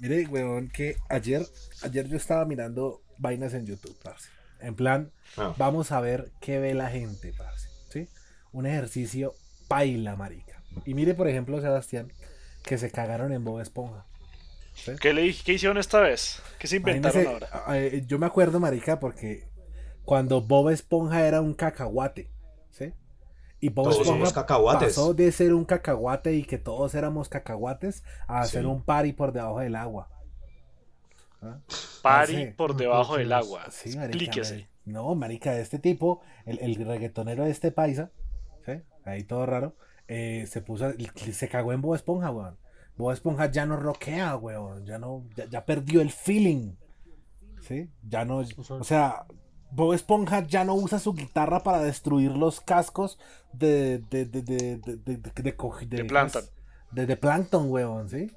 Mire, weón, que ayer, ayer yo estaba mirando vainas en YouTube, parce. En plan, Ah. vamos a ver qué ve la gente, parce. ¿Sí? Un ejercicio paila, marica. Y mire, por ejemplo, Sebastián, que se cagaron en Bob Esponja. ¿Qué, le, ¿Qué hicieron esta vez? ¿Qué se inventaron Imagínese, ahora? eh, yo me acuerdo, marica, porque cuando Bob Esponja era un cacahuate. Y Bob Todos Esponja somos cacahuates. pasó de ser un cacahuate y que todos éramos cacahuates a hacer Sí. un party por debajo del agua. ¿Ah? Parce, por debajo del agua. Sí, marica, Explíquese. marica. No, marica, este tipo, el, el reggaetonero de este paisa, ¿sí? Ahí todo raro, eh, se puso, se cagó en Bob Esponja, weón. Bob Esponja ya no roquea, weón. Ya no, ya, ya perdió el feeling. ¿Sí? Ya no, o sea, Bob Esponja ya no usa su guitarra para destruir los cascos de, de, de, de, de, de, de, de co- De Plankton. de, de Plankton, weón, ¿sí?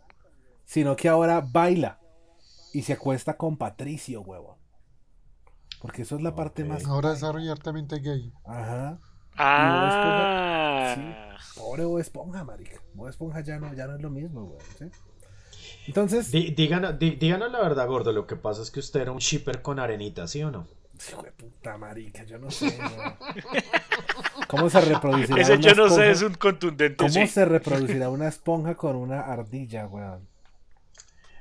Sino que ahora baila y se acuesta con Patricio, weón. Porque eso es la parte más. Ahora es abiertamente gay. Ajá. Ah. Pobre Bob Esponja, marica. Bob Esponja ya no, ya no es lo mismo, weón, ¿sí? Entonces, Dí- díganos, dí- díganos la verdad, gordo. Lo que pasa es que usted era un shipper con arenita, ¿sí o no? Hijo de puta marica, yo no sé. ¿Cómo se reproducirá Ese una yo no sé, es un contundente ¿Cómo sí. se reproducirá una esponja con una ardilla, weón?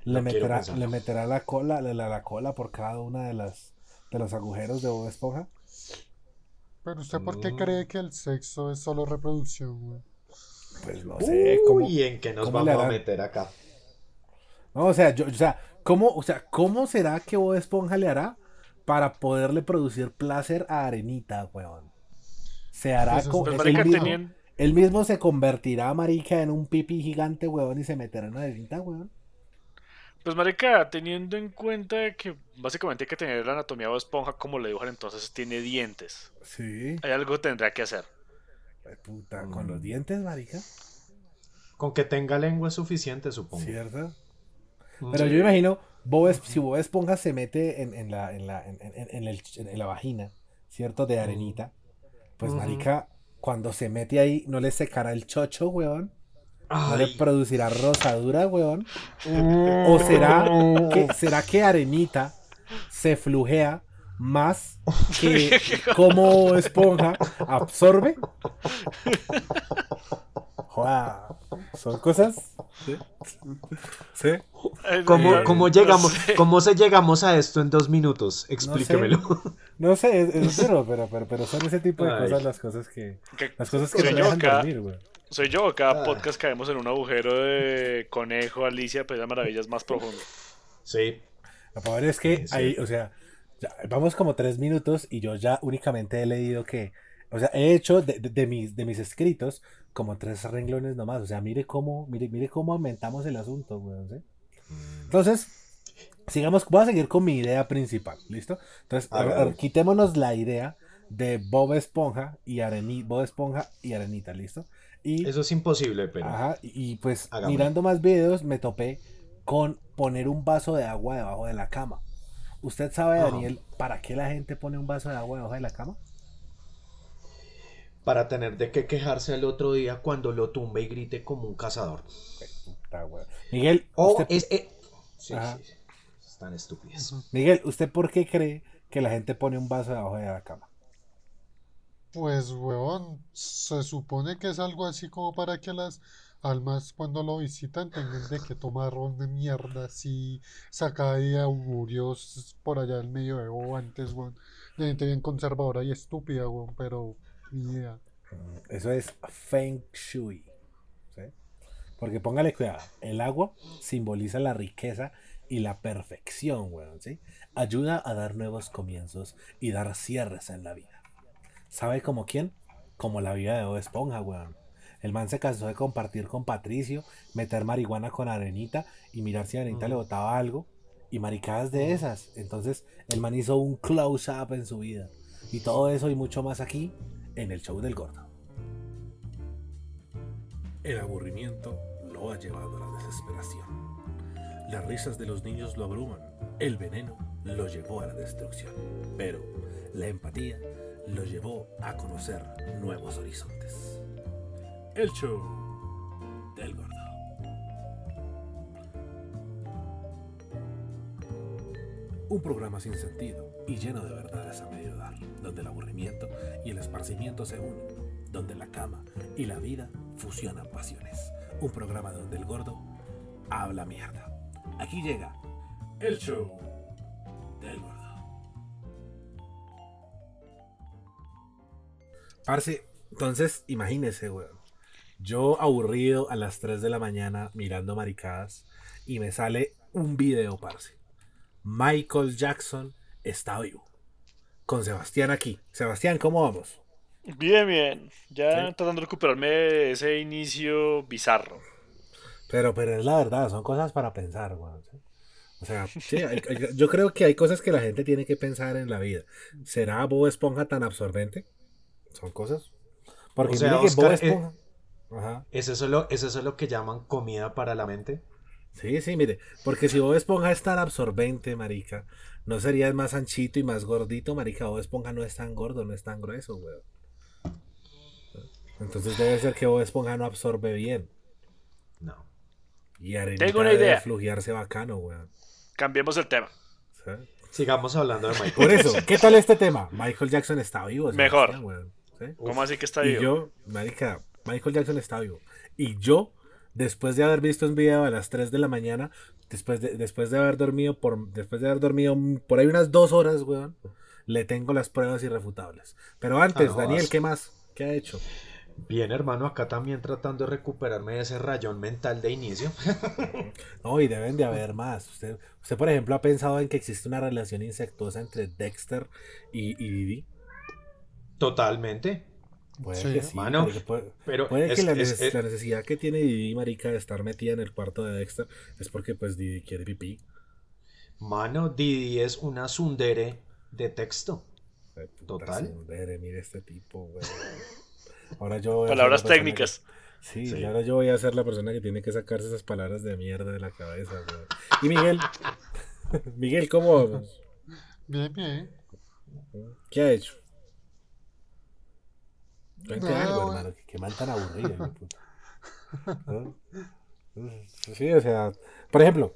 Le No meterá, le meterá la cola, la, la- la cola por cada una de las de los agujeros de Bob Esponja. Pero usted, ¿por qué Mm. cree que el sexo es solo reproducción, güey? Pues no sé, ¿cómo? Uy, ¿en qué nos cómo le vamos a meter acá? No, o sea, yo, o sea, ¿cómo, o sea, ¿cómo será que Bob Esponja le hará para poderle producir placer a Arenita, weón? Se hará Pues Pues es- él, marica, mismo, tenían... él mismo se convertirá, marica, en un pipí gigante, weón, y se meterá en Arenita, weón. Pues marica, teniendo en cuenta que básicamente hay que tener la anatomía de esponja como le dibujan, entonces tiene dientes. Sí. Hay algo que tendrá que hacer. Ay, puta, con Mm. los dientes, marica. Con que tenga lengua es suficiente, supongo. ¿Cierto? Mm. Pero yo imagino, Bob si Bob Esponja se mete en, en la, en, la, en, en- en el- en la vagina, ¿cierto? De arenita. Pues, marica, cuando se mete ahí, ¿no le secará el chocho, weón? ¿No le producirá rosadura, weón? ¿O será que, será que arenita se flujea más que como esponja absorbe? Joda, son cosas. ¿Sí? ¿Sí? Eh, ¿Cómo, cómo no llegamos, sé. ¿Cómo se llegamos a esto en dos minutos? Explíquemelo. No sé, es, es pero, pero, pero, pero son ese tipo de Ay. cosas las cosas que. Las cosas que Soy no yo dejan acá. dormir, güey. Soy yo, cada Ah. podcast caemos en un agujero de conejo, Alicia, pues de maravillas más profundo. Sí. Lo peor es que Sí, sí. ahí, o sea, ya, vamos como tres minutos y yo ya únicamente he leído que, o sea, he hecho de, de- de mis, de mis escritos como tres renglones nomás. O sea, mire cómo, mire, mire cómo aumentamos el asunto, güey. ¿sí? Entonces, sigamos, voy a seguir con mi idea principal, ¿listo? Entonces, a ver, Hágale. quitémonos la idea de Bob Esponja y Areni, Bob Esponja y Arenita, ¿listo? Y Eso es imposible, pero. Ajá, y, y pues Hagámoslo. mirando más videos me topé con poner un vaso de agua debajo de la cama. ¿Usted sabe, Ajá. Daniel, para qué la gente pone un vaso de agua debajo de la cama? Para tener de qué quejarse al otro día cuando lo tumbe y grite como un cazador. Puta. Miguel, O usted, es. eh, Sí, sí, sí. Están estúpidas. Miguel, ¿usted por qué cree que la gente pone un vaso debajo de la cama? Pues, weón, se supone que es algo así como para que las almas cuando lo visitan tengan de que tomar ron de mierda así, saca de augurios por allá del medioevo antes, weón. De gente bien conservadora y estúpida, weón, pero idea. Eso es Feng Shui. ¿sí? Porque póngale cuidado, el agua simboliza la riqueza y la perfección, weón, ¿sí? Ayuda a dar nuevos comienzos y dar cierres en la vida. ¿Sabe como quién? Como la vida de Bob Esponja, weón. El man se cansó de compartir con Patricio, meter marihuana con Arenita y mirar si Arenita le botaba algo. Y maricadas de esas. Entonces, el man hizo un close-up en su vida. Y todo eso y mucho más aquí, en el show del gordo. El aburrimiento lo ha llevado a la desesperación. Las risas de los niños lo abruman. El veneno lo llevó a la destrucción. Pero la empatía lo llevó a conocer nuevos horizontes. El show del gordo. Un programa sin sentido y lleno de verdades a medio dar, donde el aburrimiento y el esparcimiento se unen, donde la cama y la vida fusionan pasiones. Un programa donde el gordo habla mierda. Aquí llega el show del gordo. Parce, entonces imagínese, weón. Yo aburrido a las 3 de la mañana mirando maricadas y me sale un video, parce. Michael Jackson está vivo. Con Sebastián aquí. Sebastián, ¿cómo vamos? Bien, bien. Ya Sí. tratando de recuperarme de ese inicio bizarro. Pero, pero es la verdad, son cosas para pensar, weón. ¿sí? O sea, sí, hay- hay- yo creo que hay cosas que la gente tiene que pensar en la vida. ¿Será Bob Esponja tan absorbente? Son cosas. Porque O sea, mire que Bob Oscar, eh, Esponja. Ajá. ¿Es eso, lo, ¿Es eso lo que llaman comida para la mente? Sí, sí, mire. Porque si Bob Esponja es tan absorbente, marica, ¿no sería más anchito y más gordito, marica? Bob Esponja no es tan gordo, no es tan grueso, weón. Entonces debe ser que Bob Esponja no absorbe bien. No. Y Arenita Tengo una idea. flujearse bacano, weón. Cambiemos el tema. ¿Sí? Sigamos hablando de Michael. Por eso, ¿qué tal este tema? Michael Jackson está vivo. Mejor. Sebastián, weón. ¿Sí? ¿Cómo así que está Y vivo? yo, marica, Michael Jackson está vivo. Y yo, después de haber visto un video a las 3 de la mañana, después de, después de haber dormido por, después de haber dormido por ahí unas dos horas, weón, le tengo las pruebas irrefutables. Pero antes, Ah, no, Daniel. ¿qué más? ¿Qué ha hecho? Bien, hermano, acá también tratando de recuperarme de ese rayón mental de inicio. No, y deben de haber más. Usted, usted, por ejemplo, ha pensado en que existe una relación insectuosa entre Dexter y, y Didi. Totalmente. Puede Sí. que sí. Mano, porque puede, Pero puede es, que la, es- neces- es- la necesidad que tiene Didi, marica, de estar metida en el cuarto de Dexter es porque, pues, Didi quiere pipí. mano, Didi es una sundere de texto. Puta Total. sundere, mire este tipo, güey. Ahora yo voy a ser Palabras técnicas. que- Sí, Sí. y ahora yo voy a ser la persona que tiene que sacarse esas palabras de mierda de la cabeza, güey. Y Miguel, Miguel, ¿cómo vamos? Bien, bien. ¿Qué ha hecho? Cuente algo, güey. hermano, que, que mal tan aburrido. ¿No? Sí, o sea, por ejemplo,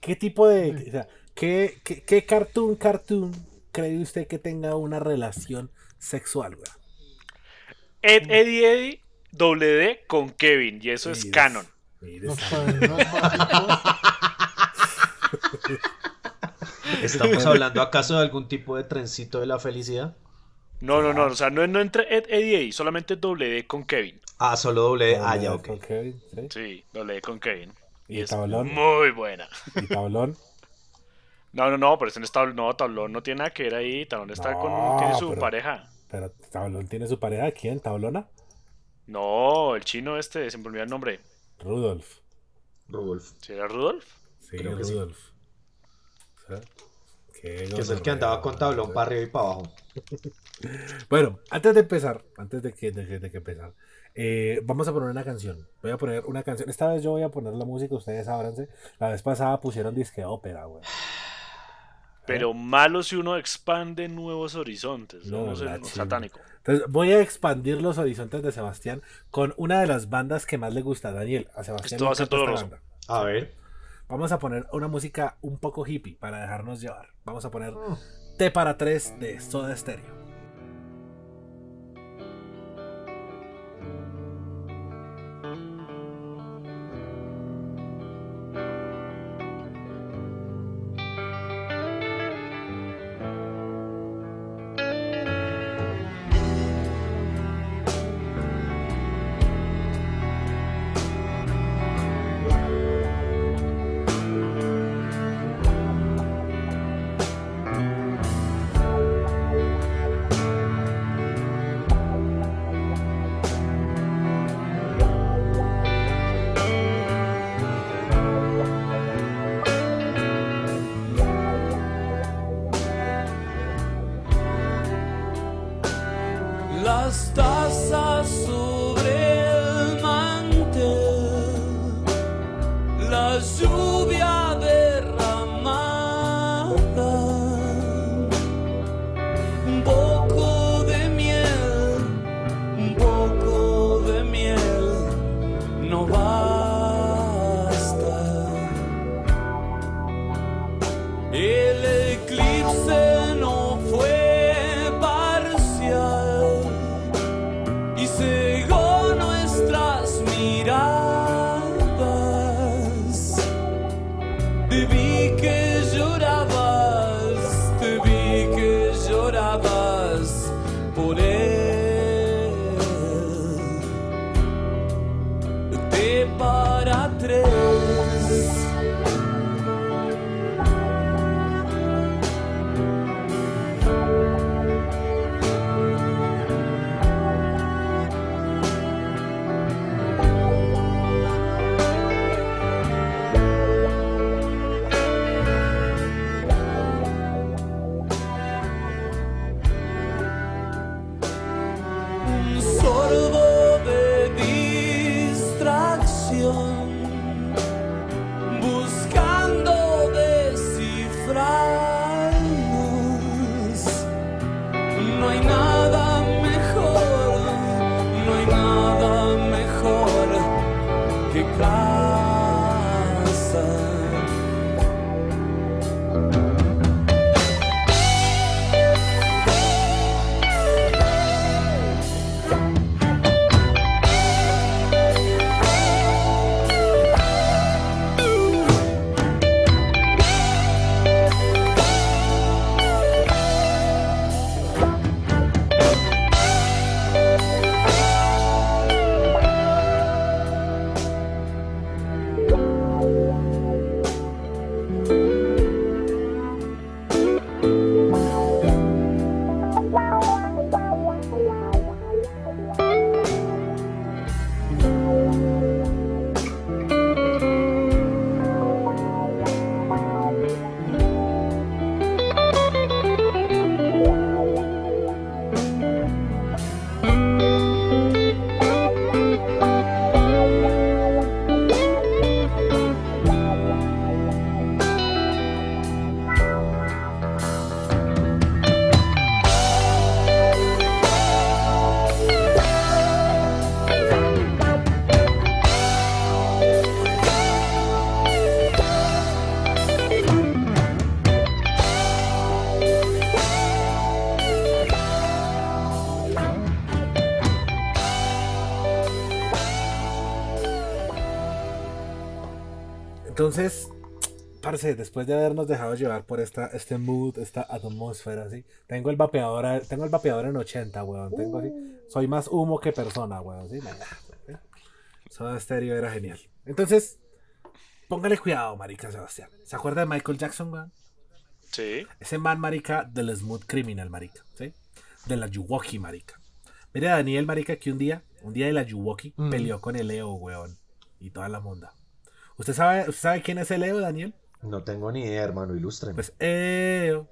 ¿qué, tipo de, o sea, qué, qué, qué cartoon, cartoon cree usted que tenga una relación sexual, güey? Ed, Eddie, Eddie, doble D con Kevin. Y eso es canon. Los. ¿Estamos hablando acaso de algún tipo de trencito de la felicidad? No, no, no. O sea, no, no entre Ed, Eddie, Eddie. Solamente doble D con Kevin. Ah, solo doble. Ah, ya, ok. con Kevin, ¿sí? Sí, doble D con Kevin. ¿Y es tablón? muy buena. ¿Y tablón? No, no, no, pero este no es tablón. No, tablón no tiene nada que ver ahí. Tablón está No, con. Tiene su pero- pareja. Pero tablón tiene su pareja, ¿quién? ¿Tablona? No, el chino este, se me olvidó el nombre. Rudolf. Rudolf. ¿Si era Rudolf? Sí, Creo que sí. Rudolf. ¿Sí? Que es el que andaba con tablón para arriba y para abajo. Bueno, antes de empezar, antes de que, de que, de que empezar, eh, vamos a poner una canción. Voy a poner una canción. Esta vez yo voy a poner la música, ustedes ábranse. La vez pasada pusieron disque ópera, güey. Pero malo si uno expande nuevos horizontes. No, No, sé, satánico. Entonces voy a expandir los horizontes de Sebastián con una de las bandas que más le gusta a Daniel. A Sebastián Esto va a ser esta doloroso. banda. A ver. Vamos a poner una música un poco hippie para dejarnos llevar. Vamos a poner Mm. T para 3 de Soda Stereo. Después de habernos dejado llevar por esta, este mood, esta atmósfera, así, tengo el vapeador, tengo el vapeador en 80, weón. Tengo así, soy más humo que persona, weón. ¿sí? Soda Stereo era genial. Entonces, póngale cuidado, marica Sebastián. ¿Se acuerda de Michael Jackson, weón? Sí. Ese man, marica, del Smooth Criminal, marica, ¿sí? De la Yuwoki, marica. Mire a Daniel, marica, que un día, un día de la Yuwoki, Mm. peleó con el Leo, weón. Y toda la monda. ¿Usted sabe, ¿Usted sabe quién es el Leo, Daniel? No tengo ni idea, hermano, ilústreme. Pues Eo,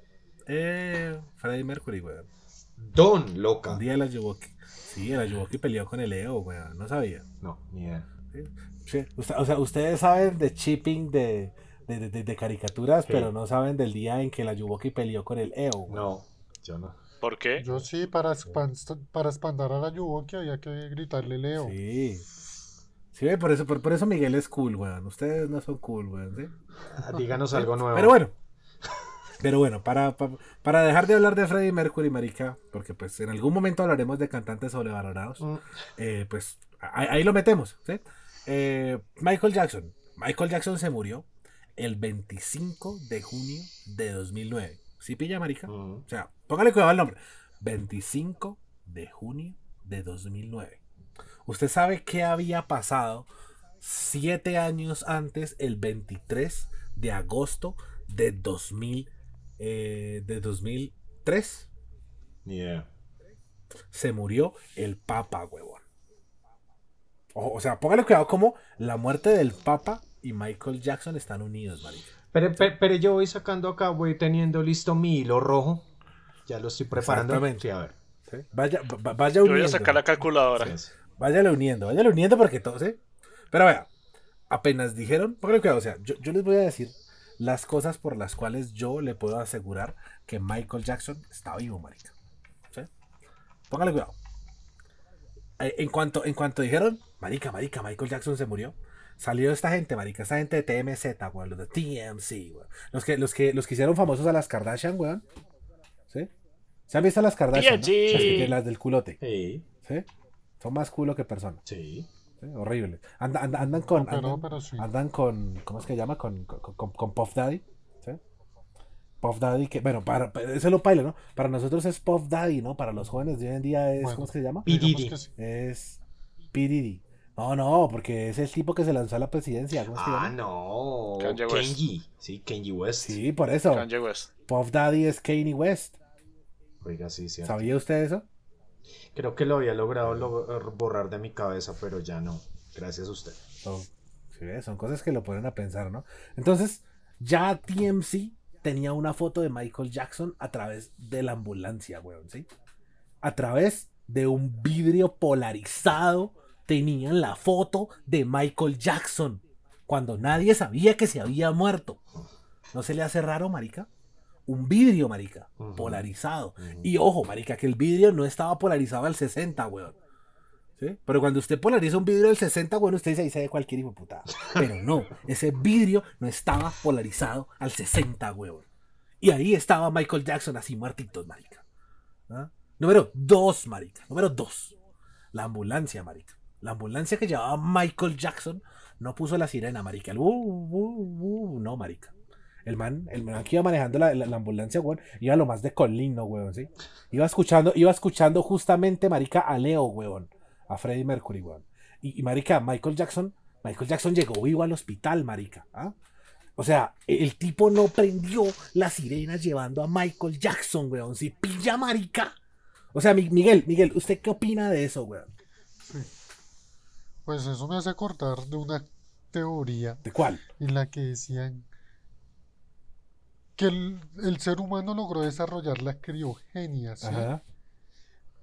Eo, Freddie Mercury, weón. Don, loca. Un día de la Yuwoki. Sí, la Yuwoki peleó con el Leo, weón. No sabía. No, ni idea. Sí. Usted- o sea, ustedes saben de chipping de, de, de- de- caricaturas, Sí. pero no saben del día en que la Yuwoki peleó con el Eo, weón. No, yo no. ¿Por qué? Yo sí, para, espan- para espantar a la Yuwoki había que gritarle Leo. Sí. Sí, por eso, por, por eso Miguel es cool, weón. Ustedes no son cool, weón. ¿sí? Díganos algo nuevo. Pero bueno. Pero bueno, para, para, para dejar de hablar de Freddie Mercury, marica, porque pues en algún momento hablaremos de cantantes sobrevalorados, Mm. eh, pues ahí, ahí lo metemos, ¿sí? Eh, Michael Jackson. Michael Jackson se murió el 25 de junio de 2009. ¿Sí pilla, marica? Mm. O sea, póngale cuidado al nombre. 25 de junio de 2009. ¿Usted sabe qué había pasado siete años antes, el 23 de agosto de 2000, eh, de 2003? Ni idea. Se murió el Papa, huevón. O, o sea, póngale cuidado como la muerte del Papa y Michael Jackson están unidos, marica. Pero, pero, pero yo voy sacando acá, voy teniendo listo mi hilo rojo. Ya lo estoy preparando. Exactamente. Sí, a ver. ¿sí? Vaya, va- vaya Yo voy a sacar la calculadora. Sí, sí. Váyale uniendo, váyale uniendo porque todo, ¿sí? Pero vea, apenas dijeron, póngale cuidado, o sea, yo, yo les voy a decir las cosas por las cuales yo le puedo asegurar que Michael Jackson está vivo, marica. ¿Sí? Póngale cuidado. Eh, En cuanto, en cuanto dijeron, marica, marica, Michael Jackson se murió, salió esta gente, marica, esta gente de TMZ, weón, los de TMC, weón. Los que, los que, los que hicieron famosos a las Kardashian, weón. ¿Sí? ¿Se han visto a las Kardashian? no? Las, que- las del culote. Sí, ¿Sí? Son más culo que persona. sí. ¿sí? Horrible. Anda- andan con. pero- andan, pero sí. andan con. ¿Cómo es que llama? Con, con, con- con Puff Daddy. ¿sí? Puff Daddy, que. Bueno, para, para- eso lo paila, ¿no? Para nosotros es Puff Daddy, ¿no? Para los jóvenes de hoy en día es. Bueno. ¿Cómo es que se llama? P. Digamos Diddy. que sí. Es. P. Diddy. No, no, porque es el tipo que se lanzó a la presidencia. ¿Cómo es que Ah, llama? no. Kanye West. Kenji. Sí, Kenji West. Sí, por eso. Kanye West. Puff Daddy es Kanye West. Oiga, sí, sí. ¿Sabía usted eso? Creo que lo había logrado lo- borrar de mi cabeza, pero ya no. Gracias a usted. Son cosas que lo ponen a pensar, ¿no? Entonces, ya TMC tenía una foto de Michael Jackson a través de la ambulancia, weón, ¿sí? A través de un vidrio polarizado tenían la foto de Michael Jackson cuando nadie sabía que se había muerto. ¿No se le hace raro, marica? Un vidrio, marica, polarizado. Y ojo, marica, que el vidrio no estaba polarizado al 60, weón. ¿Sí? Pero cuando usted polariza un vidrio del 60, bueno, usted dice ahí se ve cualquier hijo de puta. Pero no, ese vidrio no estaba polarizado al 60, weón. Y ahí estaba Michael Jackson así muertitos, marica. ¿Ah? Número 2, marica. Número 2. La ambulancia, marica. La ambulancia que llevaba Michael Jackson no puso la sirena, marica. El uh, uh, uh, no, marica. El man, el man que iba manejando la, la- la ambulancia, weón, iba lo más de colino, weón, ¿sí? Iba escuchando, iba escuchando justamente, marica, a Leo, weón. A Freddie Mercury, weón. Y, y, marica, Michael Jackson, Michael Jackson llegó vivo al hospital, marica. ¿ah? O sea, el tipo no prendió la sirena llevando a Michael Jackson, weón. Si pilla, marica. O sea, Mi- Miguel, Miguel, ¿usted qué opina de eso, weón? Pues eso me hace acordar de una teoría ¿De cuál? en la que decían que el, el ser humano logró desarrollar la criogenia, ¿sí? Ajá.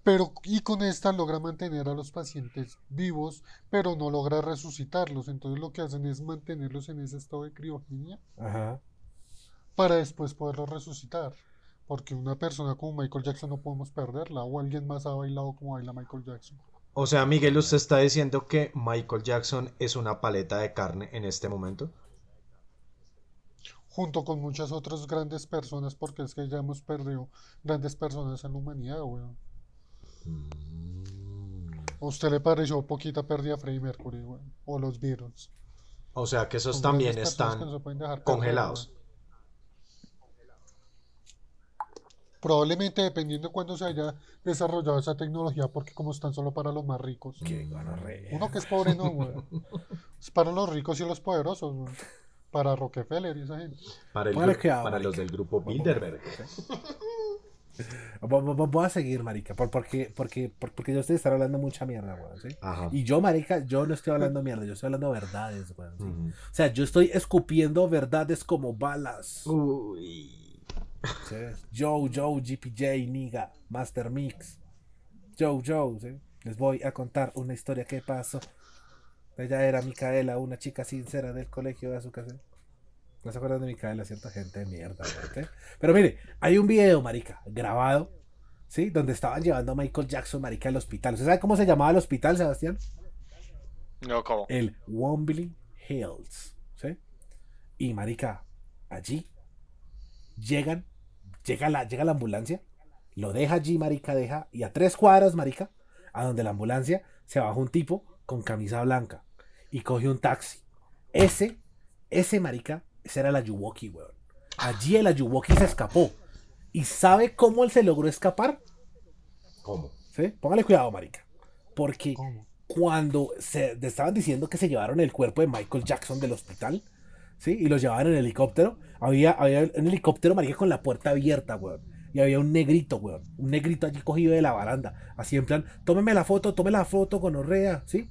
Pero, y con esta logra mantener a los pacientes vivos, pero no logra resucitarlos. Entonces lo que hacen es mantenerlos en ese estado de criogenia Ajá. para después poderlos resucitar. Porque una persona como Michael Jackson no podemos perderla, o alguien más ha bailado como baila Michael Jackson. O sea, Miguel, usted está diciendo que Michael Jackson es una paleta de carne en este momento. Junto con muchas otras grandes personas, porque es que ya hemos perdido grandes personas en la humanidad, weón. ¿A usted le pareció poquita pérdida a Freddie Mercury, weón? O los Beatles. O sea, que esos Son también están no perder, congelados. Probablemente dependiendo de cuándo se haya desarrollado esa tecnología, porque como están solo para los más ricos. Qué. Uno que es pobre no, weón. Es para los ricos y los poderosos, weón. Para Rockefeller y esa gente. Para, el para los del grupo Bilderberg. Vo- vo- vo- Voy a seguir, marica, por- porque, porque, por- porque yo estoy estar hablando mucha mierda, weón, ¿sí? Ajá. Y yo, marica, yo no estoy hablando mierda, yo estoy hablando verdades, weón. O sea, yo estoy escupiendo verdades como balas. Uy. ¿sí? Joe, Joe, GPJ, Niga, Master Mix. Joe, Joe, ¿sí? Les voy a contar una historia que pasó. Ella era Micaela, una chica sincera del colegio de casa. No se acuerdan de Micaela, cierta gente de mierda, ¿sí? Pero mire, hay un video, marica, grabado, ¿sí? Donde estaban llevando a Michael Jackson, marica, al hospital. ¿Usted sabe cómo se llamaba el hospital, Sebastián? No, ¿cómo? el Wombley Hills, ¿sí? Y marica, allí llegan, llega la, llega la ambulancia, lo deja allí, marica, deja, y a tres cuadras, marica, a donde la ambulancia se baja un tipo con camisa blanca y coge un taxi. Ese, ese marica, ese era el Ayuwoki, weón. Allí el Ayuwoki se escapó. ¿Y sabe cómo él se logró escapar? ¿Cómo? ¿Sí? Póngale cuidado, marica. Porque ¿Cómo? cuando se te estaban diciendo que se llevaron el cuerpo de Michael Jackson del hospital, ¿sí? Y lo llevaban en helicóptero, había, había un helicóptero, marica, con la puerta abierta, weón. Y había un negrito, weón. Un negrito allí cogido de la baranda. Así en plan, tómeme la foto, tome la foto con Orrea, ¿sí?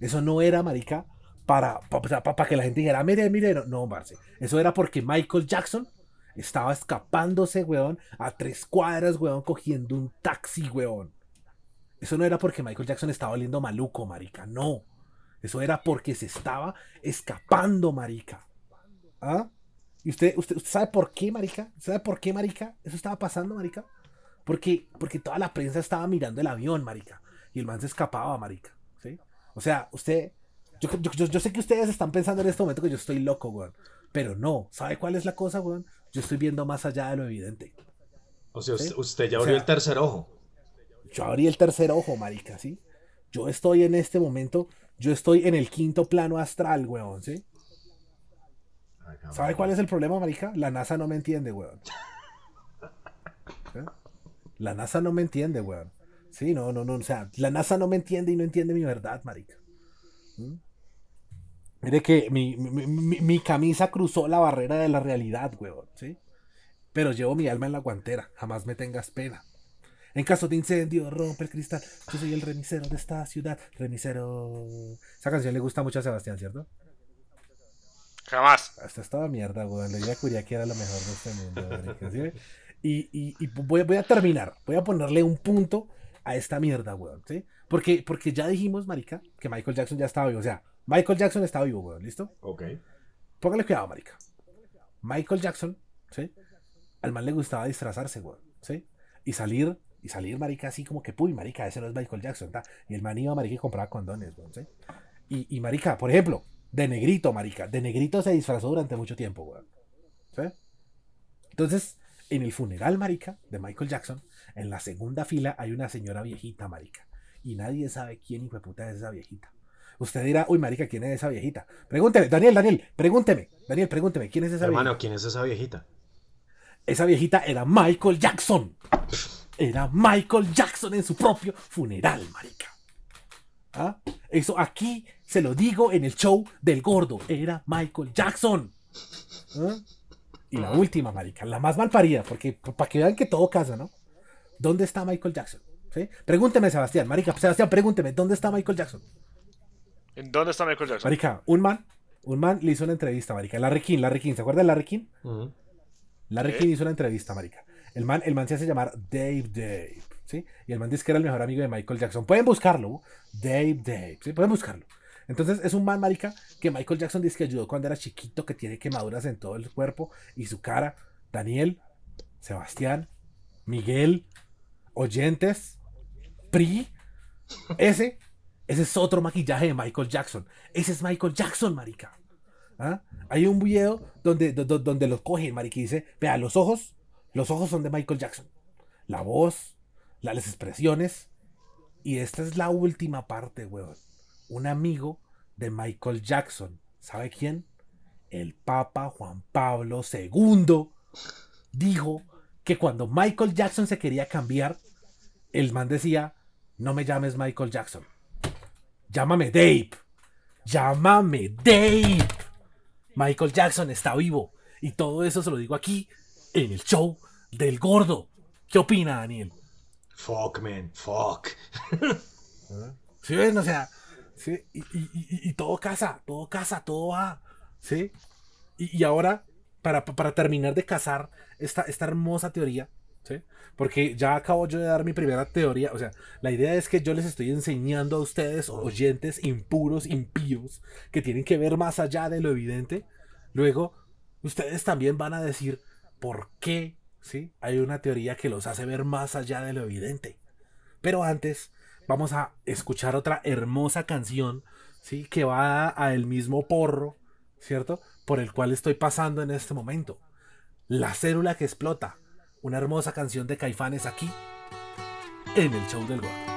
Eso no era, marica, para, para, para que la gente dijera, mire, mire, no, parce. Eso era porque Michael Jackson estaba escapándose, weón, a tres cuadras, weón, cogiendo un taxi, weón. Eso no era porque Michael Jackson estaba oliendo maluco, marica. No. Eso era porque se estaba escapando, marica. ¿Ah? ¿Y usted, usted, usted sabe por qué, marica? ¿Usted ¿Sabe por qué, marica? Eso estaba pasando, marica. Porque, porque toda la prensa estaba mirando el avión, marica. Y el man se escapaba, marica. O sea, usted... Yo, yo, yo- sé que ustedes están pensando en este momento que yo estoy loco, weón. Pero no. ¿Sabe cuál es la cosa, weón? Yo estoy viendo más allá de lo evidente. O sea, ¿Sí? usted, ya O abrió sea- el tercer ojo. Yo abrí el tercer ojo, marica, ¿sí? Yo estoy en este momento Yo estoy en el quinto plano astral, weón, ¿sí? ¿Sabe cuál es el problema, marica? La NASA no me entiende, weón. ¿Sí? La NASA no me entiende, weón. Sí, no, no, no. O sea, la NASA no me entiende y no entiende mi verdad, marica. ¿Mm? Mire que mi, mi- mi- mi camisa cruzó la barrera de la realidad, weón, ¿sí? Pero llevo mi alma en la guantera. Jamás me tengas pena. En caso de incendio, rompe el cristal. Yo soy el remisero de esta ciudad. Remisero. Esa canción le gusta mucho a Sebastián, ¿cierto? Jamás. Esta es toda mierda, weón. La idea que era lo mejor de este mundo, ¿sí? Y, y- y voy, voy a terminar. Voy a ponerle un punto a esta mierda, weón, ¿sí? Porque, porque ya dijimos, marica, que Michael Jackson ya estaba vivo. O sea, Michael Jackson estaba vivo, weón, ¿listo? Ok. Póngale cuidado, marica. Michael Jackson, ¿sí? Al man le gustaba disfrazarse, weón, ¿sí? Y salir, y salir, marica, así como que, puy, marica, ese no es Michael Jackson, ¿tá? Y el man iba, marica, y compraba condones, weón, ¿sí? Y, y, marica, por ejemplo, de negrito, marica, de negrito se disfrazó durante mucho tiempo, weón. ¿Sí? Entonces, en el funeral, marica, de Michael Jackson, en la segunda fila hay una señora viejita, marica. Y nadie sabe quién hijo de puta es esa viejita. Usted dirá, uy, marica, ¿quién es esa viejita? Pregúnteme, Daniel, Daniel, pregúnteme. Daniel, pregúnteme, ¿quién es esa Hermano, viejita? ¿quién es esa viejita? Esa viejita era Michael Jackson. Era Michael Jackson en su propio funeral, marica. ¿Ah? Eso aquí se lo digo en el show del gordo. Era Michael Jackson. ¿Ah? Y la última, marica, la más mal parida, porque para que vean que todo casa, ¿no? ¿Dónde está Michael Jackson? ¿Sí? Pregúnteme, Sebastián, marica, Sebastián, pregúnteme, ¿dónde está Michael Jackson? ¿En dónde está Michael Jackson? Marica, un man, un man le hizo una entrevista, marica. Larry King, Larry King, ¿se acuerda de Larry King? Larry Sí. King hizo una entrevista, marica. El man, el man se hace llamar Dave Dave, ¿sí? Y el man dice que era el mejor amigo de Michael Jackson. Pueden buscarlo, Dave Dave, ¿sí? Pueden buscarlo. Entonces es un man, marica, que Michael Jackson dice que ayudó cuando era chiquito, que tiene quemaduras en todo el cuerpo y su cara. Daniel, Sebastián, Miguel, oyentes, Pri, ese, ese es otro maquillaje de Michael Jackson. Ese es Michael Jackson, marica. ¿Ah? Hay un video donde, do- do- donde lo cogen, marica, y dice, vea, los ojos, los ojos son de Michael Jackson. La voz, la- las expresiones. Y esta es la última parte, weón. Un amigo de Michael Jackson. ¿Sabe quién? El Papa Juan Pablo II dijo que cuando Michael Jackson se quería cambiar, el man decía, no me llames Michael Jackson. Llámame Dave. Llámame Dave. Michael Jackson está vivo. Y todo eso se lo digo aquí, en el show del gordo. ¿Qué opina, Daniel? Fuck, man. Fuck. ¿Sí ven? O sea, ¿sí? Y, y- y- y todo casa, todo casa, todo va. ¿Sí? Y, y ahora, para, para terminar de casar esta, esta hermosa teoría, ¿sí? Porque ya acabo yo de dar mi primera teoría. O sea, la idea es que yo les estoy enseñando a ustedes, oyentes impuros, impíos, que tienen que ver más allá de lo evidente. Luego, ustedes también van a decir por qué, ¿sí? Hay una teoría que los hace ver más allá de lo evidente. Pero antes, vamos a escuchar otra hermosa canción, ¿sí? Que va a el mismo porro, ¿cierto? Por el cual estoy pasando en este momento. La célula que explota. Una hermosa canción de Caifanes aquí, en el show del gordo.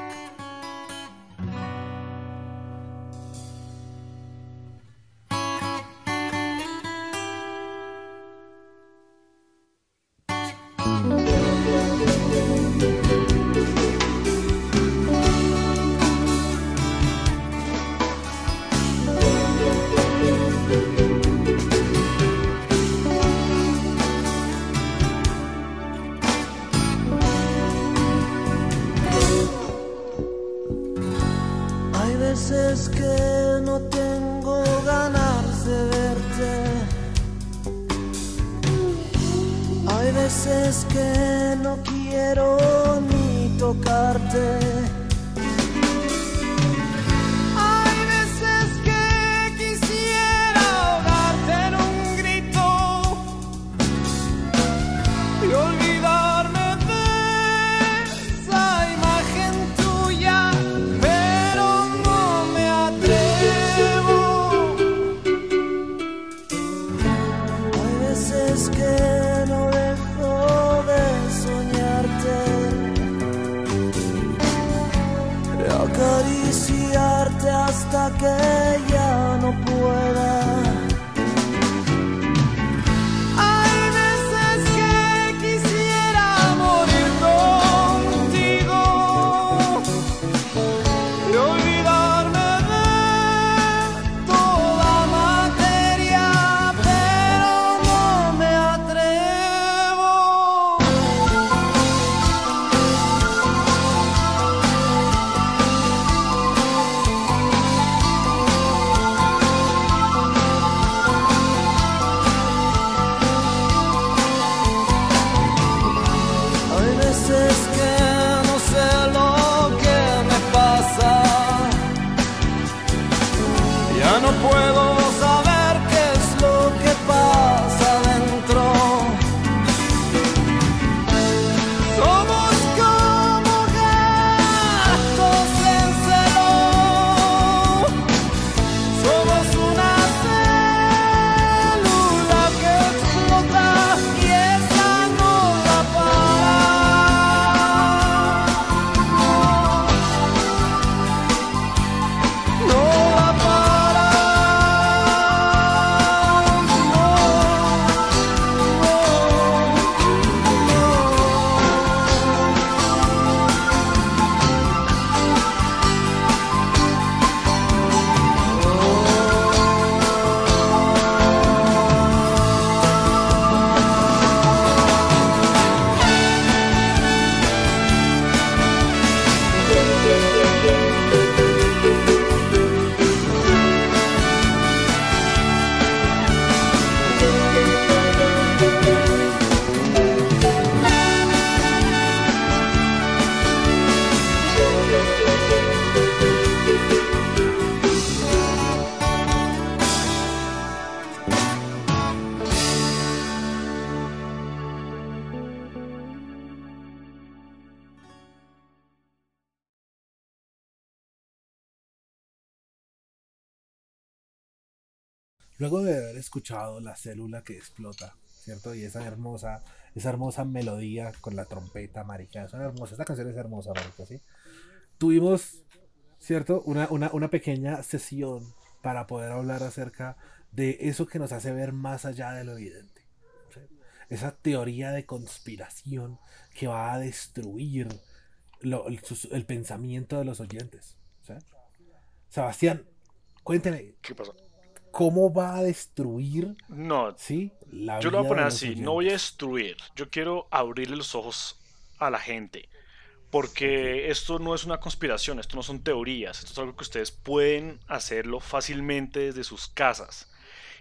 Escuchado la célula que explota, ¿cierto? Y esa hermosa, esa hermosa melodía con la trompeta, marica, es hermosa, esta canción es hermosa, marica, ¿sí? Tuvimos, ¿cierto? Una, una, una pequeña sesión para poder hablar acerca de eso que nos hace ver más allá de lo evidente. Esa teoría de conspiración que va a destruir el, pensamiento de los oyentes. Sebastián, cuénteme, ¿Qué pasó? ¿Cómo va a destruir No, ¿sí? la yo lo voy a poner así, no voy a destruir, yo quiero abrirle los ojos a la gente, porque esto no es una conspiración, esto no son teorías, esto es algo que ustedes pueden hacerlo fácilmente desde sus casas.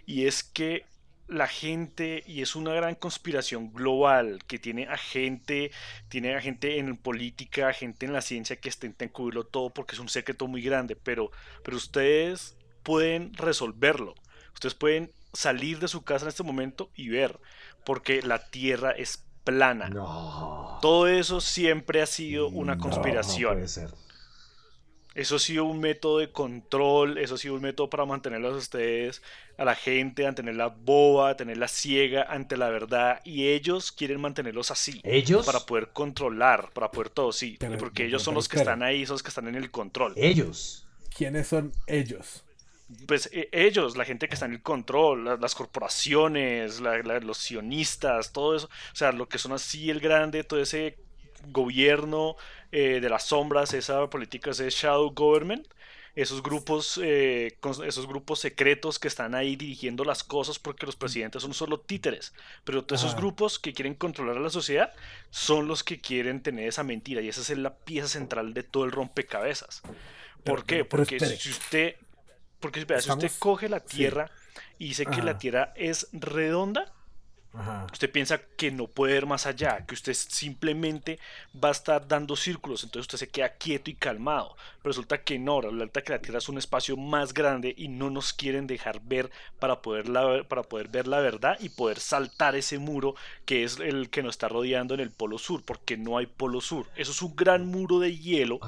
Y es que la gente, y es una gran conspiración global, que tiene a gente, tiene a gente en política, a gente en la ciencia que intenta encubrirlo todo porque es un secreto muy grande, pero, pero ustedes pueden resolverlo. Ustedes pueden salir de su casa en este momento y ver, porque la Tierra es plana. No. Todo eso siempre ha sido una conspiración. No puede ser. Eso ha sido un método de control, eso ha sido un método para mantenerlos a ustedes, a la gente, a tenerla boba, a tenerla ciega ante la verdad, y ellos quieren mantenerlos así, ¿Ellos? para poder controlar, para poder todo, sí, Pero- porque pero- ellos son pero los que están ahí, son los que están en el control. Ellos. ¿Quiénes son ellos? Pues e- ellos, la gente que está en el control, la- las corporaciones, la- la- los sionistas, todo eso, o sea, lo que son así el grande, todo ese gobierno eh, de las sombras, esa política, ese shadow government, esos grupos, eh, esos grupos secretos que están ahí dirigiendo las cosas porque los presidentes son solo títeres, pero todos esos grupos que quieren controlar a la sociedad son los que quieren tener esa mentira y esa es la pieza central de todo el rompecabezas. ¿Por Pero- qué? Porque si usted, porque espera, si usted Estamos- coge la sí. Tierra y dice que la. Tierra es redonda, Ajá. usted piensa que no puede ir más allá, que usted simplemente va a estar dando círculos, entonces usted se queda quieto y calmado. Pero resulta que no, resulta que la Tierra es un espacio más grande y no nos quieren dejar ver para poder, la- para poder ver la verdad y poder saltar ese muro que es el que nos está rodeando en el polo sur, porque no hay polo sur. Eso es un gran muro de hielo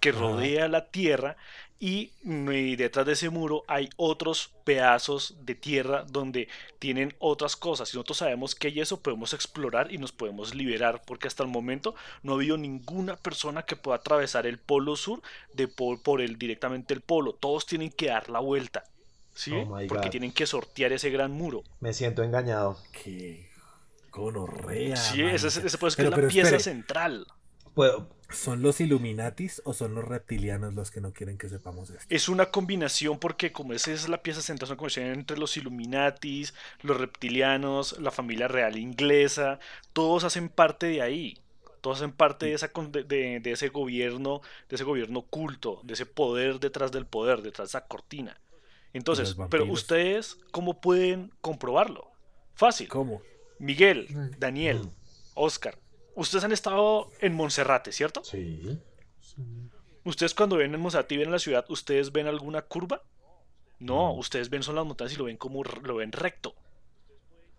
que rodea la Tierra Y, y detrás de ese muro hay otros pedazos de tierra donde tienen otras cosas. Si nosotros sabemos que hay eso, podemos explorar y nos podemos liberar. Porque hasta el momento no ha habido ninguna persona que pueda atravesar el polo sur de por, por el, directamente el polo. Todos tienen que dar la vuelta. ¿Sí? Oh my porque God. tienen que sortear ese gran muro. Me siento engañado. Qué gonorrea. Sí, ese, es- marica. ese puede ser Pero- la pero pieza espere, central. Puedo, ¿Son los Illuminatis o son los reptilianos los que no quieren que sepamos esto? Es una combinación porque como esa es la pieza central, es una combinación entre los Illuminatis, los reptilianos, la familia real inglesa, todos hacen parte de ahí. Todos hacen parte de, esa, con- de, de- ese gobierno, de ese gobierno oculto, de ese poder detrás del poder, detrás de esa cortina. Entonces, pero ustedes, ¿cómo pueden comprobarlo? Fácil. ¿Cómo? Miguel, Sí. Daniel, Mm. Oscar, ustedes han estado en Monserrate, ¿cierto? sí. Sí. Ustedes cuando ven en Monserrate y ven en la ciudad, ¿ustedes ven alguna curva? No, ustedes ven son las montañas y lo ven como lo ven recto.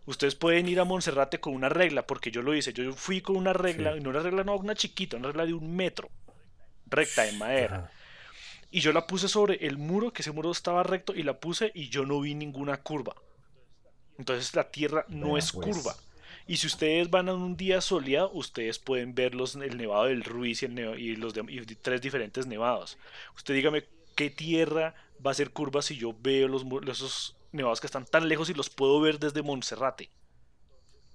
Ustedes pueden ir a Monserrate con una regla, porque yo lo hice. Yo fui con una regla, Sí. y no una regla no una chiquita, una regla de un metro, recta de madera. Ajá. Y yo la puse sobre el muro, que ese muro estaba recto, y la puse y yo no vi ninguna curva. Entonces la tierra no es pues. curva. Y si ustedes van a un día soleado, ustedes pueden ver los, el nevado del Ruiz y, el neva- y los de- y tres diferentes nevados. Usted dígame qué tierra va a ser curva si yo veo los, esos nevados que están tan lejos y los puedo ver desde Monserrate.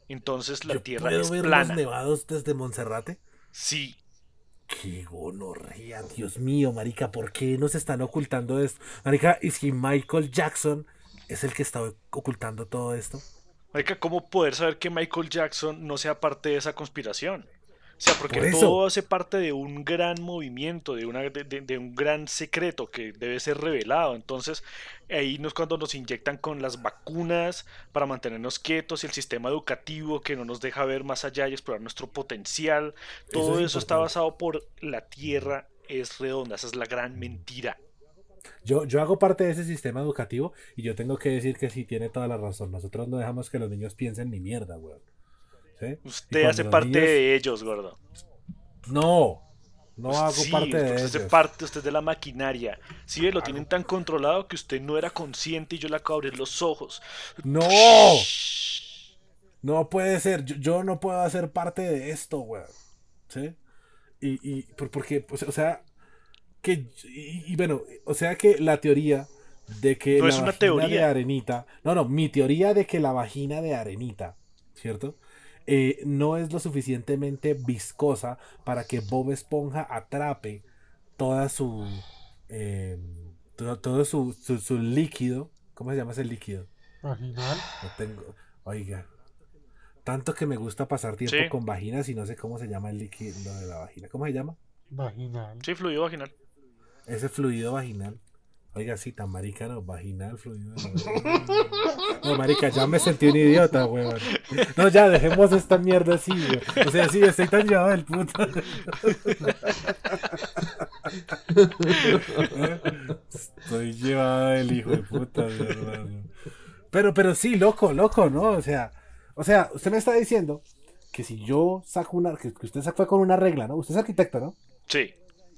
Entonces la ¿Yo tierra puedo es ver plana. los nevados desde Monserrate? Sí, Qué gonorrea, Dios mío, marica, ¿por qué nos están ocultando esto? Marica, ¿y si Michael Jackson es el que está ocultando todo esto? Marica, ¿cómo poder saber que Michael Jackson no sea parte de esa conspiración? O sea, porque Por eso. todo hace parte de un gran movimiento, de, una, de, de- de un gran secreto que debe ser revelado. Entonces, ahí no es cuando nos inyectan con las vacunas para mantenernos quietos y el sistema educativo que no nos deja ver más allá y explorar nuestro potencial. Todo es eso está basado por la Tierra es redonda. Esa es la gran mentira. Yo, yo hago parte de ese sistema educativo y yo tengo que decir que sí tiene toda la razón. Nosotros no dejamos que los niños piensen ni mierda, weón. Usted hace parte niños- de ellos, gordo. No, no hago Sí, parte de usted ellos. parte, usted es de la maquinaria. Sí, lo tienen tan controlado que usted no era consciente y yo le acabo de abrir los ojos. ¡No! No puede ser. Yo, yo no puedo hacer parte de esto, weón. ¿Sí? Y, y por- porque, pues, o sea, que, y, y bueno, o sea que la teoría de que No la es una vagina teoría. de arenita, no, no, mi teoría de que la vagina de arenita, ¿cierto? Eh, no es lo suficientemente viscosa para que Bob Esponja atrape toda su, eh, todo, todo su, su, su líquido, ¿cómo se llama ese líquido? Vaginal. No tengo. Oiga. Tanto que me gusta pasar tiempo Sí. con vaginas y no sé cómo se llama el líquido de la vagina. ¿Cómo se llama? Vaginal. Sí, fluido vaginal. Ese fluido vaginal. Oiga, sí, tan marica, no, vaginal, fluido. No, No, marica, ya me sentí un idiota, weón. No, ya, dejemos esta mierda así, weón. O sea, sí, estoy tan llevado del puto. Estoy llevado del hijo de puta, de verdad. weón. Pero, pero sí, loco, loco, ¿no? O sea, o sea, usted me está diciendo que si yo saco una, que, usted fue con una regla, ¿no? Usted es arquitecto, ¿no? Sí,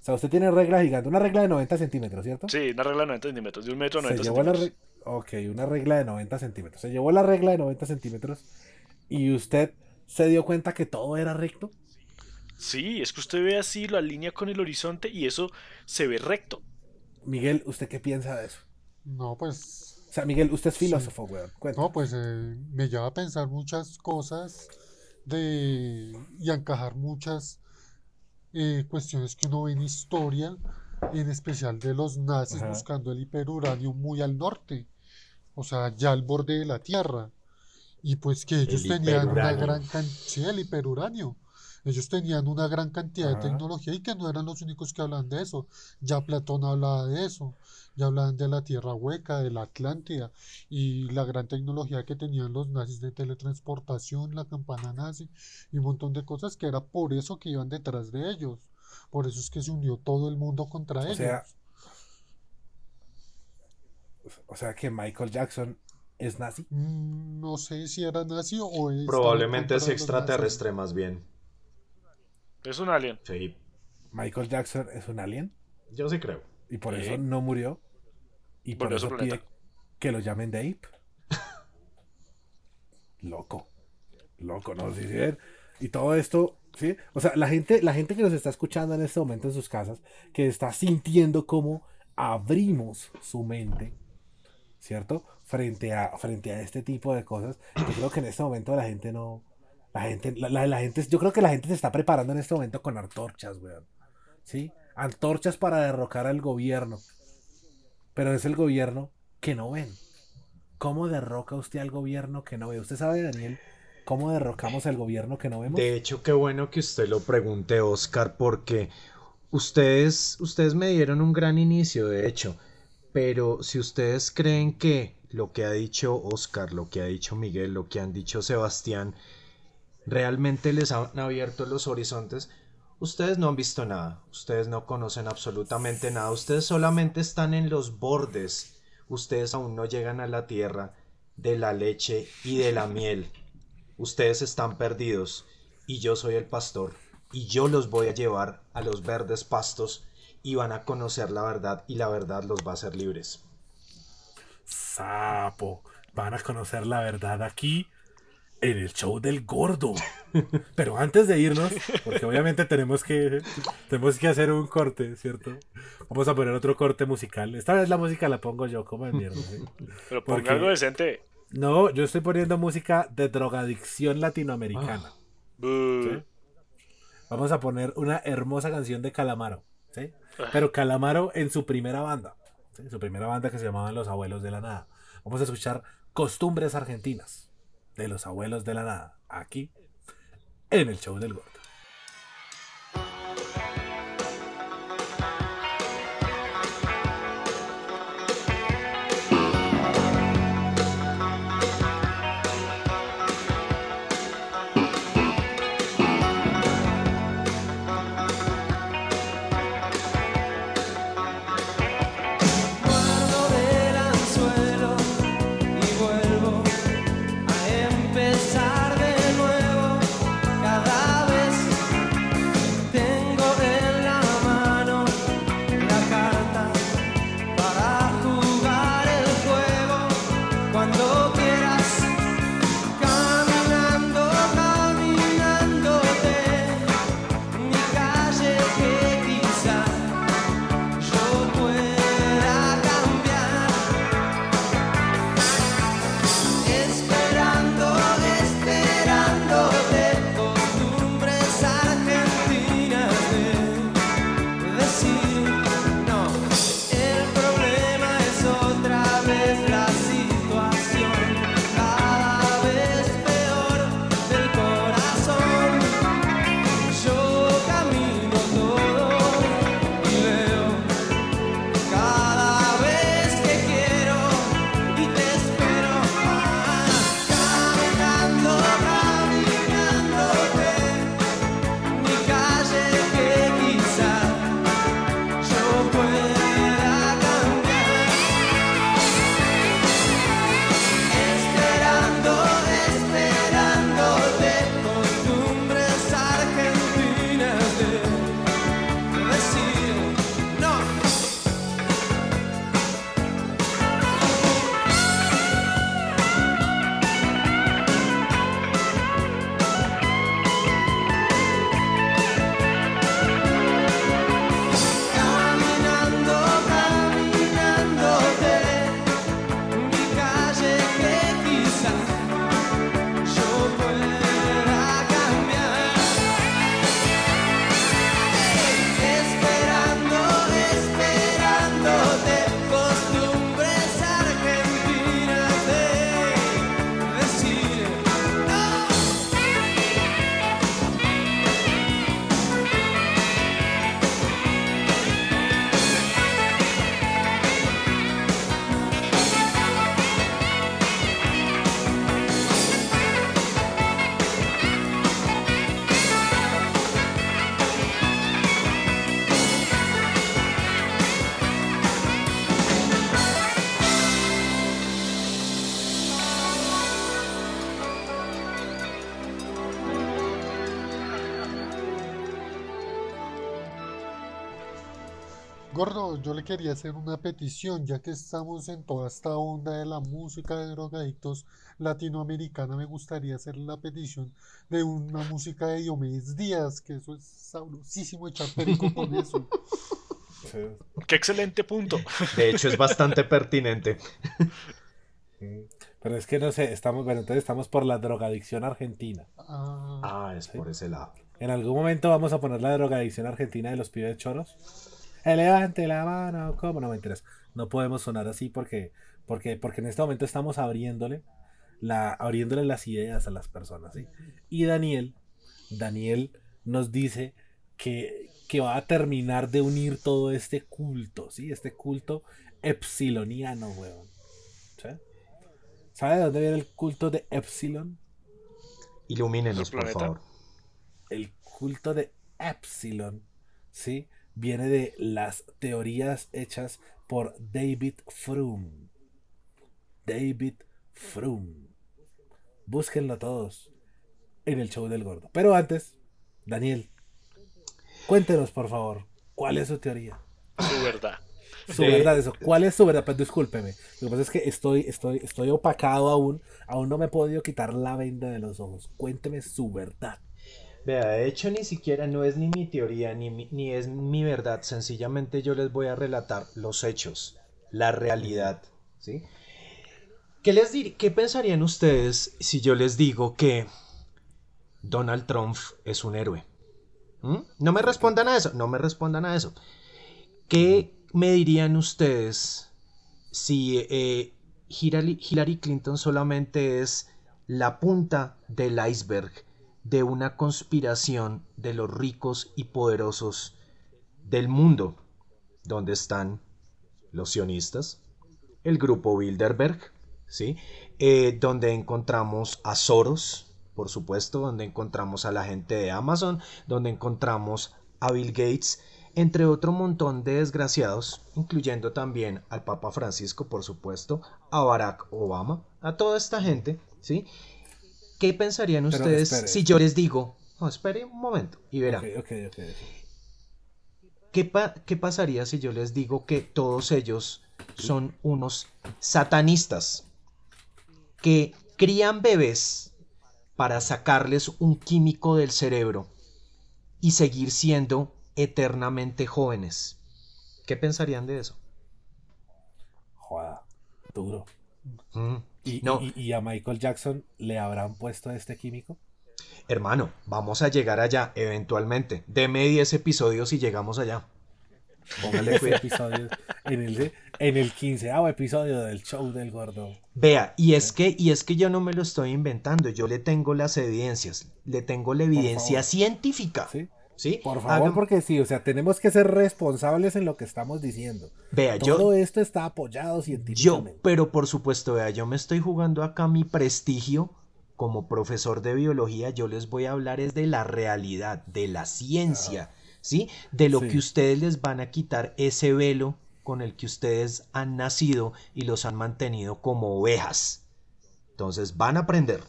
sea, usted tiene regla gigante, una regla de 90 centímetros, ¿cierto? sí, una regla de 90 centímetros, de un metro a Se 90 llevó la centímetros. re- Ok, una regla de 90 centímetros. Se llevó la regla de 90 centímetros y usted se dio cuenta que todo era recto. Sí, es que usted ve así, lo alinea con el horizonte y eso se ve recto. Miguel, ¿usted qué piensa de eso? No, pues. O sea, Miguel, usted es filósofo, weón. Cuéntame. No, pues eh, me lleva a pensar muchas cosas de y a encajar muchas eh, cuestiones que uno ve en historia, en especial de los nazis Ajá. buscando el hiperuranio muy al norte, o sea, ya al borde de la Tierra. Y pues que ellos tenían una gran cantidad, sí, el hiperuranio. Ellos tenían una gran cantidad Ajá. de tecnología y que no eran los únicos que hablaban de eso. Ya Platón hablaba de eso. Ya hablaban de la Tierra hueca, de la Atlántida y la gran tecnología que tenían los nazis de teletransportación, la campana nazi y un montón de cosas que era por eso que iban detrás de ellos. Por eso es que se unió todo el mundo contra ellos. sea, O sea, que Michael Jackson es nazi. Mm, No sé si era nazi o en Probablemente es extraterrestre más bien. Es un alien. Sí, Michael Jackson es un alien. yo sí creo. Y por Sí. eso no murió. Y por eso pide que lo llamen Dave. Loco. Loco, ¿no? Sí, sí, ver. Y todo esto, ¿sí? O sea, la gente, la gente que nos está escuchando en este momento en sus casas, que está sintiendo cómo abrimos su mente, ¿cierto? Frente a, frente a este tipo de cosas. Yo creo que en este momento la gente no. La gente, la, la- la gente, yo creo que la gente se está preparando en este momento con antorchas, weón. ¿Sí? Antorchas para derrocar al gobierno. Pero es el gobierno que no ven. ¿Cómo derroca usted al gobierno que no ve? ¿Usted sabe, Daniel, cómo derrocamos al gobierno que no vemos? De hecho, qué bueno que usted lo pregunte, Oscar, porque ustedes, ustedes me dieron un gran inicio, de hecho. Pero si ustedes creen que lo que ha dicho Oscar, lo que ha dicho Miguel, lo que han dicho Sebastián, realmente les han abierto los horizontes, ustedes no han visto nada, ustedes no conocen absolutamente nada, ustedes solamente están en los bordes, ustedes aún no llegan a la tierra de la leche y de la miel. Ustedes están perdidos y yo soy el pastor y yo los voy a llevar a los verdes pastos y van a conocer la verdad y la verdad los va a hacer libres. Sapo. Van a conocer la verdad aquí en el show del gordo. Pero antes de irnos, porque obviamente tenemos que tenemos que hacer un corte, ¿cierto? Vamos a poner otro corte musical. Esta vez la música la pongo yo, como de mierda. ¿sí? Pero ponga Porque- algo decente. No, yo estoy poniendo música de drogadicción latinoamericana. ¿sí? Vamos a poner una hermosa canción de Calamaro, ¿sí? Pero Calamaro en su primera banda, ¿sí? Su primera banda que se llamaban Los Abuelos de la Nada. Vamos a escuchar Costumbres Argentinas de Los Abuelos de la Nada, aquí en el show del gordo. Yo le quería hacer una petición, ya que estamos en toda esta onda de la música de drogadictos latinoamericana, me gustaría hacer la petición de una música de Diomedes Díaz, que eso es sabrosísimo echar perico con eso. Sí. Qué excelente punto. De hecho, es bastante pertinente. Pero es que no sé, estamos, bueno, entonces estamos por la drogadicción argentina. Ah, Ah, es por ese lado. En algún momento vamos a poner la drogadicción argentina de los pibes choros. Levante la mano, ¿cómo? No me interesa. No podemos sonar así porque, porque, porque en este momento estamos abriéndole, la, abriéndole las ideas a las personas. ¿sí? Y Daniel, Daniel nos dice que, que va a terminar de unir todo este culto, ¿sí? Este culto epsiloniano, weón. ¿Sí? ¿Sabe de dónde viene el culto de Epsilon? Ilumínenos, ¿Su por favor. el culto de Epsilon, ¿sí? Viene de las teorías hechas por David Froome. David Froome. Búsquenlo todos en el show del gordo. Pero antes, Daniel, cuéntenos por favor, ¿cuál es su teoría? Su verdad. Su De- verdad, eso. ¿Cuál es su verdad? Pues discúlpeme. Lo que pasa es que estoy, estoy, estoy opacado aún. Aún no me he podido quitar la venda de los ojos. Cuénteme su verdad. Vea, de hecho ni siquiera no es ni mi teoría ni, ni es mi verdad, sencillamente yo les voy a relatar los hechos, la realidad, ¿sí? ¿Qué les dir- qué pensarían ustedes si yo les digo que Donald Trump es un héroe? ¿Mm? No me respondan a eso, no me respondan a eso. ¿Qué me dirían ustedes si eh, Hillary Clinton solamente es la punta del iceberg de una conspiración de los ricos y poderosos del mundo, donde están los sionistas, el grupo Bilderberg, ¿sí? Eh, donde encontramos a Soros, por supuesto, donde encontramos a la gente de Amazon, donde encontramos a Bill Gates, entre otro montón de desgraciados, incluyendo también al Papa Francisco, por supuesto, a Barack Obama, a toda esta gente, ¿sí? ¿Qué pensarían Pero ustedes espere, si yo les digo, no, espere un momento y verá, Ok, ok, ok, ok. ¿qué, pa- qué pasaría si yo les digo que todos ellos son unos satanistas que crían bebés para sacarles un químico del cerebro y seguir siendo eternamente jóvenes? ¿Qué pensarían de eso? Joda, duro. Mm, ¿Y, No. y- y a Michael Jackson le habrán puesto este químico? Hermano, vamos a llegar allá eventualmente. Deme 10 episodios y llegamos allá. Póngale cuidado. en el, en el quinceavo episodio del show del gordo. Vea, y es que, y es que yo no me lo estoy inventando, yo le tengo las evidencias, le tengo la evidencia científica. ¿Sí? ¿Sí? Por favor, Hagan- porque sí, o sea, tenemos que ser responsables en lo que estamos diciendo. Vea, Todo yo, esto está apoyado yo, científicamente. pero por supuesto, vea, yo me estoy jugando acá mi prestigio como profesor de biología, yo les voy a hablar es de la realidad, de la ciencia, ¿sí? De lo Sí. que ustedes les van a quitar ese velo con el que ustedes han nacido y los han mantenido como ovejas. Entonces van a aprender.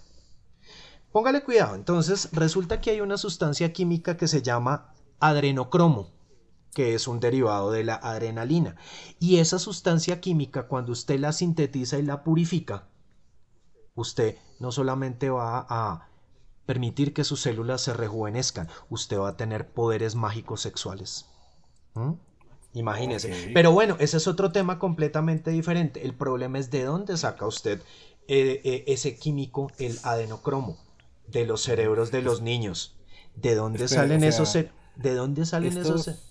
Póngale cuidado, entonces resulta que hay una sustancia química que se llama adrenocromo, que es un derivado de la adrenalina. Y esa sustancia química, cuando usted la sintetiza y la purifica, usted no solamente va a permitir que sus células se rejuvenezcan, usted va a tener poderes mágicos sexuales. ¿Mm? Imagínese. Pero bueno, ese es otro tema completamente diferente. El problema es de dónde saca usted eh, eh, ese químico, el adenocromo, de los cerebros de los niños. ¿De dónde Espera, salen o sea, esos? ce- ¿De dónde salen esos? Estos, ce-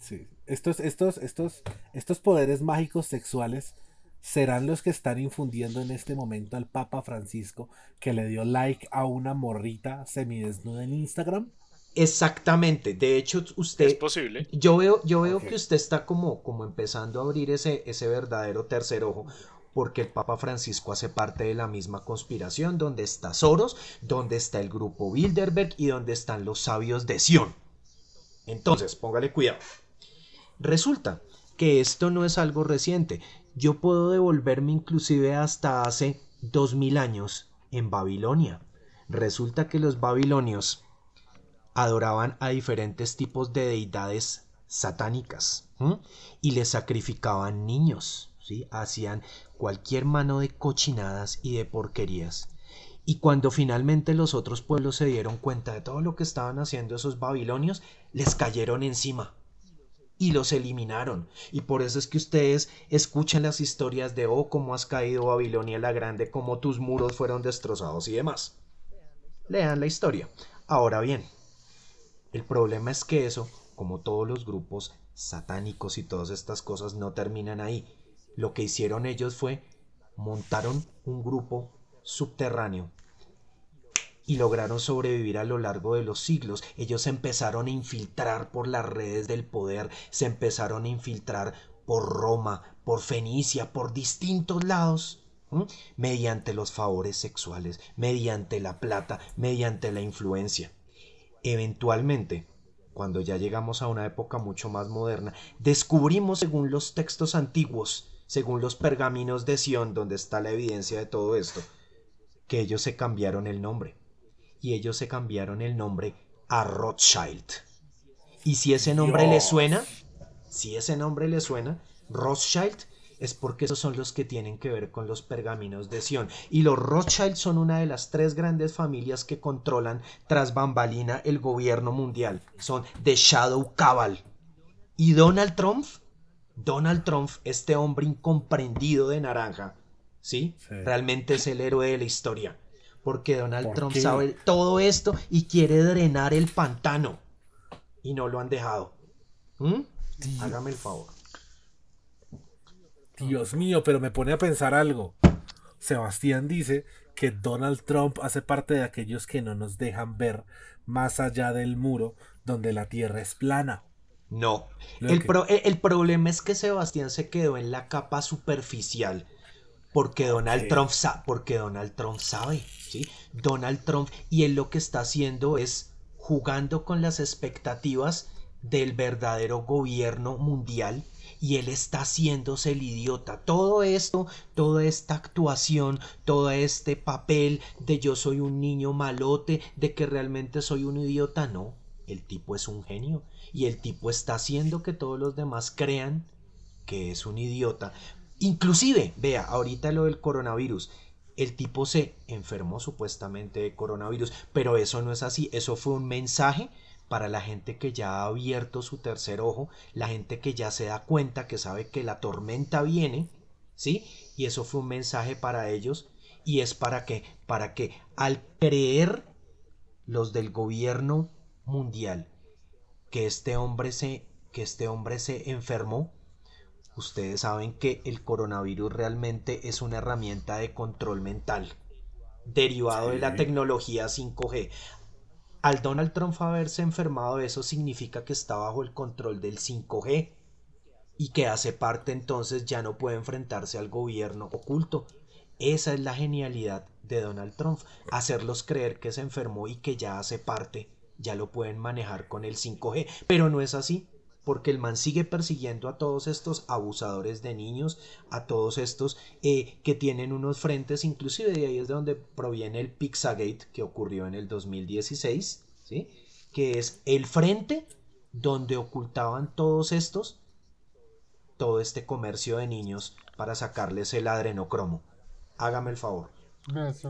sí, estos, estos, estos, estos poderes mágicos sexuales serán los que están infundiendo en este momento al Papa Francisco que le dio like a una morrita semidesnuda en Instagram. Exactamente. De hecho, usted Es posible. Yo veo, yo veo que usted está como, como empezando a abrir ese, ese verdadero tercer ojo, porque el Papa Francisco hace parte de la misma conspiración, donde está Soros, donde está el grupo Bilderberg y donde están los sabios de Sion. Entonces, póngale cuidado. Resulta que esto no es algo reciente. Yo puedo devolverme inclusive hasta hace dos mil años en Babilonia. Resulta que los babilonios adoraban a diferentes tipos de deidades satánicas y le sacrificaban niños, ¿sí? hacían cualquier mano de cochinadas y de porquerías. Y cuando finalmente los otros pueblos se dieron cuenta de todo lo que estaban haciendo esos babilonios, les cayeron encima y los eliminaron. Y por eso es que ustedes escuchan las historias de, oh, cómo has caído Babilonia la Grande, cómo tus muros fueron destrozados y demás. Lean la historia. Ahora bien, el problema es que eso, como todos los grupos satánicos y todas estas cosas, no terminan ahí. Lo que hicieron ellos fue montaron un grupo subterráneo y lograron sobrevivir a lo largo de los siglos. Ellos empezaron a infiltrar por las redes del poder, se empezaron a infiltrar por Roma, por Fenicia, por distintos lados, mediante los favores sexuales, mediante la plata, mediante la influencia. Eventualmente, cuando ya llegamos a una época mucho más moderna, descubrimos según los textos antiguos, según los pergaminos de Sion, donde está la evidencia de todo esto, que ellos se cambiaron el nombre. Y ellos se cambiaron el nombre a Rothschild. Y si ese nombre le suena, si ese nombre le suena, Rothschild es porque esos son los que tienen que ver con los pergaminos de Sion. Y los Rothschild son una de las tres grandes familias que controlan tras bambalina el gobierno mundial. Son The Shadow Cabal. Y Donald Trump, Donald Trump, este hombre incomprendido de naranja, ¿sí? Sí. Realmente es el héroe de la historia. Porque Donald ¿Por Trump qué? sabe todo esto y quiere drenar el pantano. Y no lo han dejado. ¿Mm? Hágame el favor. Dios mío, pero me pone a pensar algo. Sebastián dice que Donald Trump hace parte de aquellos que no nos dejan ver más allá del muro donde la tierra es plana. No. El, que- pro- el- el problema es que Sebastián se quedó en la capa superficial. Porque Donald. Trump sa- porque Donald Trump sabe, ¿sí? Donald Trump y él lo que está haciendo es jugando con las expectativas del verdadero gobierno mundial y él está haciéndose el idiota. Todo esto, toda esta actuación, todo este papel de yo soy un niño malote, de que realmente soy un idiota, no. El tipo es un genio y el tipo está haciendo que todos los demás crean que es un idiota. Inclusive, vea, ahorita lo del coronavirus. El tipo se enfermó supuestamente de coronavirus, pero eso no es así. Eso fue un mensaje para la gente que ya ha abierto su tercer ojo, la gente que ya se da cuenta, que sabe que la tormenta viene, ¿sí? Y eso fue un mensaje para ellos y es para que, para que al creer los del gobierno mundial que este hombre se, que este hombre se enfermó, ustedes saben que el coronavirus realmente es una herramienta de control mental derivado de la tecnología 5G. Al Donald Trump haberse enfermado, eso significa que está bajo el control del 5G y que hace parte entonces ya no puede enfrentarse al gobierno oculto. Esa es la genialidad de Donald Trump, hacerlos creer que se enfermó y que ya hace parte, ya lo pueden manejar con el 5G, pero no es así, porque el man sigue persiguiendo a todos estos abusadores de niños, a todos estos eh, que tienen unos frentes, inclusive de ahí es de donde proviene el Pizzagate que ocurrió en el 2016, ¿sí? que es el frente donde ocultaban todos estos todo este comercio de niños para sacarles el adrenocromo. Hágame el favor.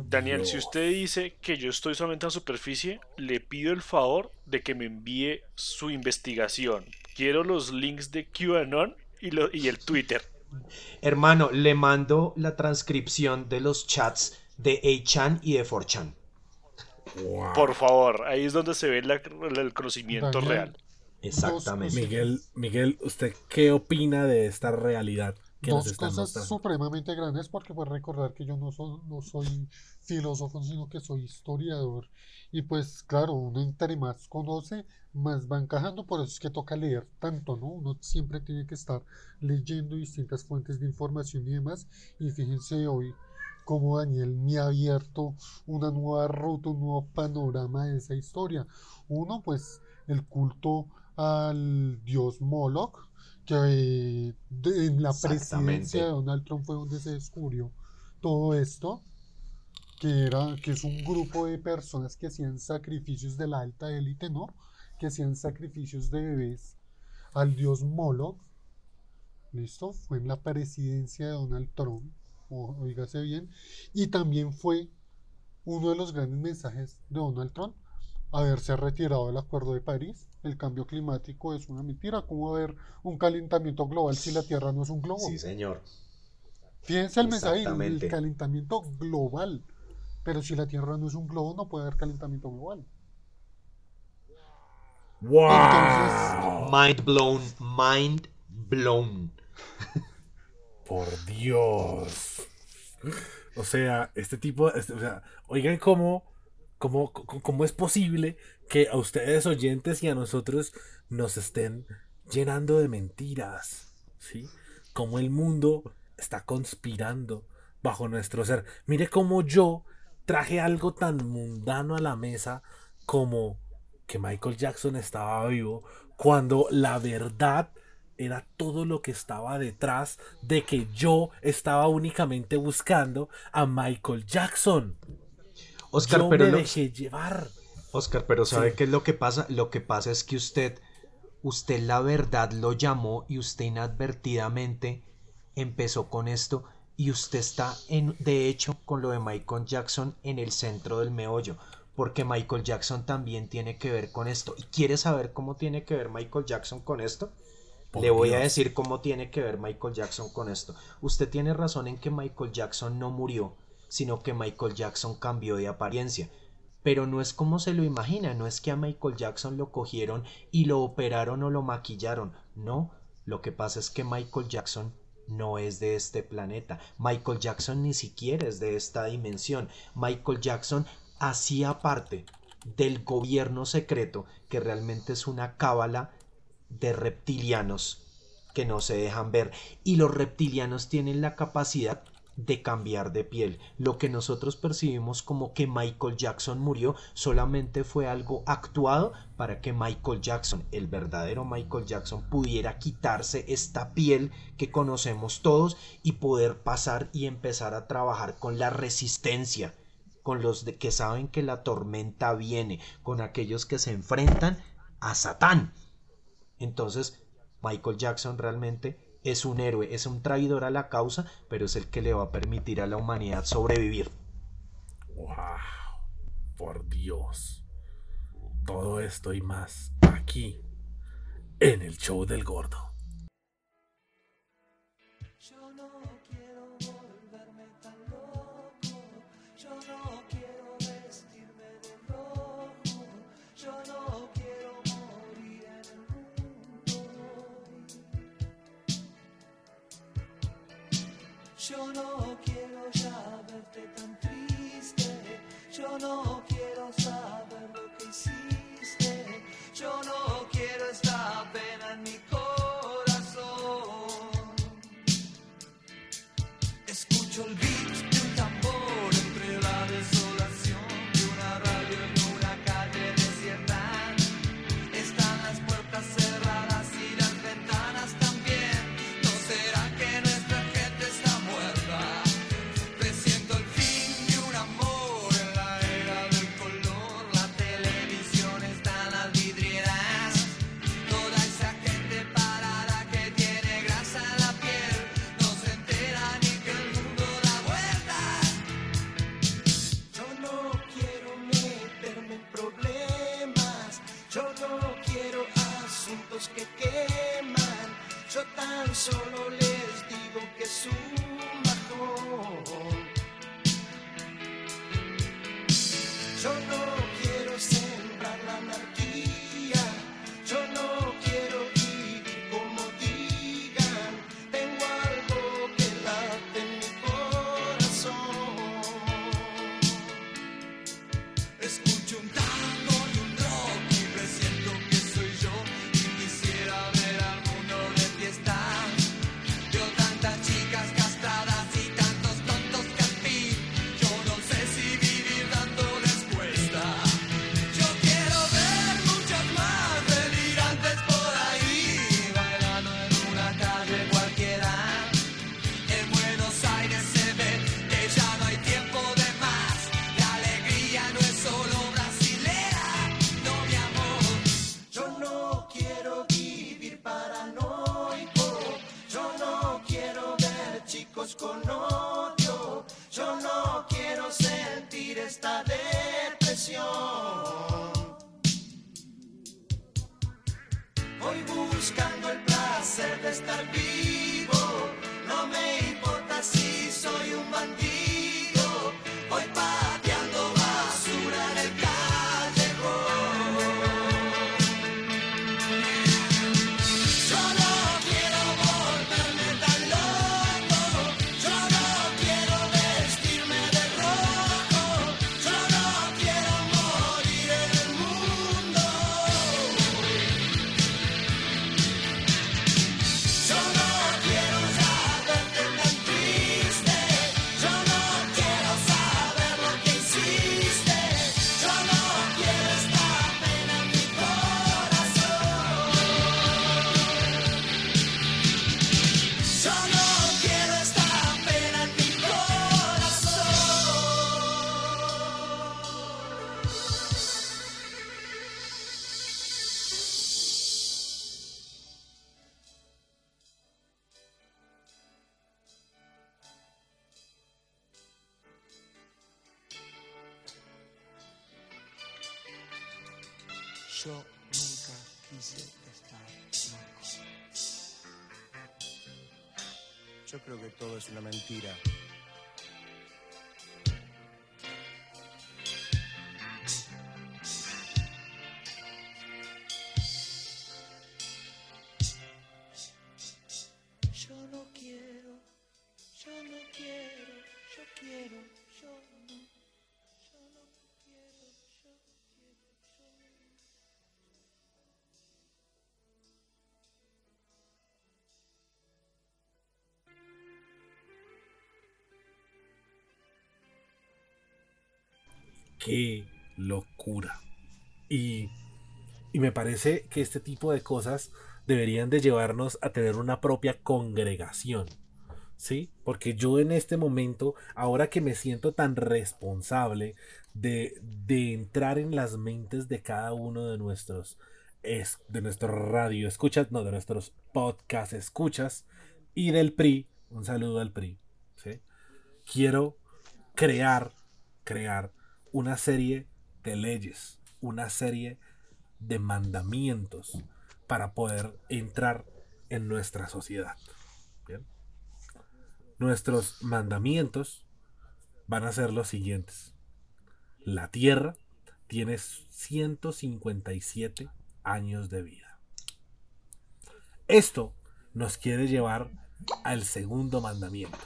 Daniel, si usted dice que yo estoy solamente en superficie, le pido el favor de que me envíe su investigación. Quiero los links de QAnon y, lo- y el Twitter. Hermano, le mando la transcripción de los chats de 8chan y de 4chan. Wow. Por favor, ahí es donde se ve la- el conocimiento Daniel, real. Exactamente. Miguel, Miguel, ¿usted qué opina de esta realidad Dos cosas mostrando? supremamente grandes porque pues recordar que yo no soy, no soy filósofo, sino que soy historiador. Y pues claro, uno entre más conoce, más va encajando, por eso es que toca leer tanto, ¿no? Uno siempre tiene que estar leyendo distintas fuentes de información y demás. Y fíjense hoy cómo Daniel me ha abierto una nueva ruta, un nuevo panorama de esa historia. Uno, pues el culto al dios Moloch, que en la presidencia de Donald Trump fue donde se descubrió todo esto, que era, que es un grupo de personas que hacían sacrificios de la alta élite, ¿no? Que hacían sacrificios de bebés al dios Moloch. ¿Listo? Fue en la presidencia de Donald Trump. o- Oígase bien. Y también fue uno de los grandes mensajes de Donald Trump. Haberse retirado del Acuerdo de París. El cambio climático es una mentira. ¿Cómo va a haber un calentamiento global si la Tierra no es un globo? Sí, señor. Fíjense el mensaje, el calentamiento global. Pero si la Tierra no es un globo, no puede haber calentamiento global. ¡Wow! Mind blown, mind blown. Por Dios. O sea, este tipo, este- o sea, oigan cómo, cómo, cómo, es posible que a ustedes oyentes y a nosotros nos estén llenando de mentiras, ¿sí? Cómo el mundo está conspirando bajo nuestro ser. Mire cómo yo traje algo tan mundano a la mesa como que Michael Jackson estaba vivo cuando la verdad era todo lo que estaba detrás de que yo estaba únicamente buscando a Michael Jackson. Oscar, yo pero me lo- dejé llevar. Oscar, pero ¿sabe Sí. qué es lo que pasa? Lo que pasa es que usted, usted la verdad lo llamó y usted inadvertidamente empezó con esto y usted está en, de hecho, con lo de Michael Jackson en el centro del meollo, porque Michael Jackson también tiene que ver con esto. ¿Y quiere saber cómo tiene que ver Michael Jackson con esto? Por Le voy a decir cómo tiene que ver Michael Jackson con esto. Usted tiene razón en que Michael Jackson no murió, sino que Michael Jackson cambió de apariencia. Pero no es como se lo imagina, no es que a Michael Jackson lo cogieron y lo operaron o lo maquillaron. No, lo que pasa es que Michael Jackson no es de este planeta. Michael Jackson ni siquiera es de esta dimensión. Michael Jackson hacía parte del gobierno secreto que realmente es una cábala de reptilianos que no se dejan ver y los reptilianos tienen la capacidad de cambiar de piel. Lo que nosotros percibimos como que Michael Jackson murió solamente fue algo actuado para que Michael Jackson, el verdadero Michael Jackson, pudiera quitarse esta piel que conocemos todos y poder pasar y empezar a trabajar con la resistencia, con los que saben que la tormenta viene, con aquellos que se enfrentan a Satán. Entonces, Michael Jackson realmente es un héroe, es un traidor a la causa, pero es el que le va a permitir a la humanidad sobrevivir. Wow. Por Dios. Todo esto y más aquí en el show del gordo. Qué locura. Y, y me parece que este tipo de cosas deberían de llevarnos a tener una propia congregación. ¿Sí? Porque yo en este momento, ahora que me siento tan responsable de, de entrar en las mentes de cada uno de nuestros es, de nuestro radio escuchas, no, de nuestros podcast escuchas y del PRI, un saludo al PRI, ¿sí? Quiero crear, crear una serie de leyes, una serie de mandamientos para poder entrar en nuestra sociedad. Nuestros mandamientos van a ser los siguientes. La Tierra tiene 157 años de vida. Esto nos quiere llevar al segundo mandamiento.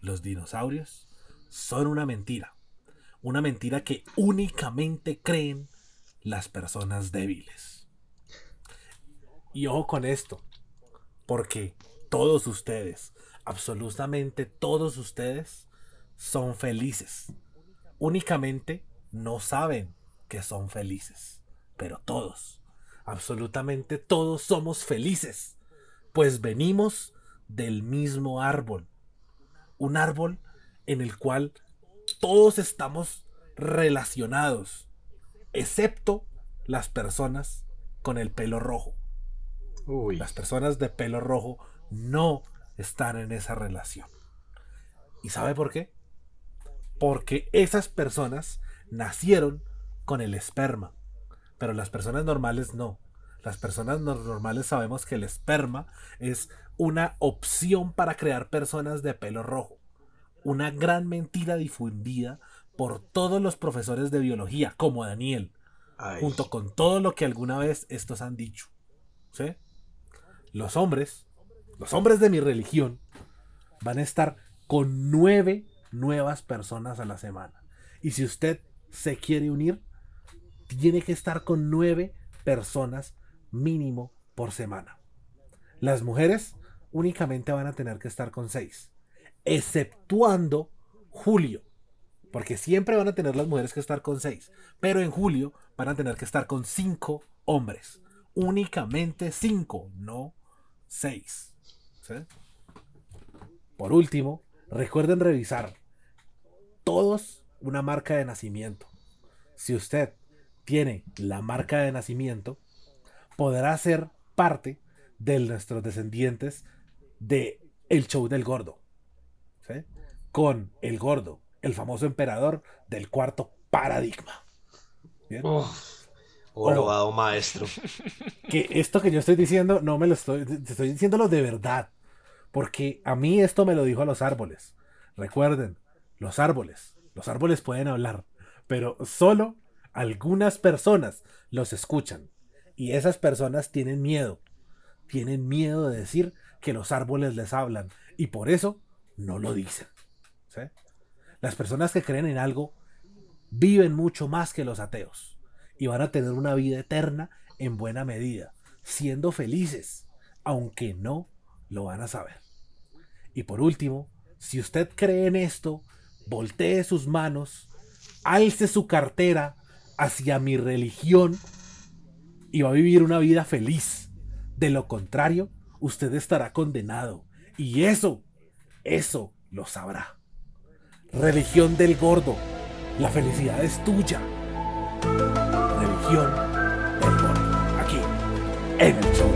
Los dinosaurios son una mentira. Una mentira que únicamente creen las personas débiles. Y ojo con esto, porque todos ustedes, absolutamente todos ustedes, son felices. Únicamente no saben que son felices, pero todos, absolutamente todos somos felices, pues venimos del mismo árbol. Un árbol en el cual todos estamos relacionados, excepto las personas con el pelo rojo. Uy. Las personas de pelo rojo no están en esa relación. ¿Y sabe por qué? Porque esas personas nacieron con el esperma, pero las personas normales no. Las personas no- normales sabemos que el esperma es una opción para crear personas de pelo rojo. Una gran mentira difundida por todos los profesores de biología, como Daniel, Ay. junto con todo lo que alguna vez estos han dicho. ¿Sí? Los hombres, los hombres de mi religión, van a estar con nueve nuevas personas a la semana. Y si usted se quiere unir, tiene que estar con nueve personas mínimo por semana. Las mujeres únicamente van a tener que estar con seis, exceptuando julio, porque siempre van a tener las mujeres que estar con seis, pero en julio van a tener que estar con cinco hombres, únicamente cinco, no seis. Por último, recuerden revisar todos una marca de nacimiento. Si usted tiene la marca de nacimiento, podrá ser parte de nuestros descendientes de el show del gordo. ¿Sí? Con el gordo, el famoso emperador del cuarto paradigma. ¿Bien? Oh, lobado maestro. que esto que yo estoy diciendo no me lo estoy, estoy diciéndolo de verdad. Porque a mí esto me lo dijo a los árboles. Recuerden, los árboles, los árboles pueden hablar, pero solo algunas personas los escuchan. Y esas personas tienen miedo. Tienen miedo de decir que los árboles les hablan. Y por eso no lo dicen. ¿sí? Las personas que creen en algo viven mucho más que los ateos. Y van a tener una vida eterna en buena medida, siendo felices, aunque no lo van a saber. Y por último, si usted cree en esto, voltee sus manos, alce su cartera hacia mi religión y va a vivir una vida feliz. De lo contrario, usted estará condenado. Y eso, eso lo sabrá. Religión del gordo. La felicidad es tuya. Religión del gordo. Aquí, en el show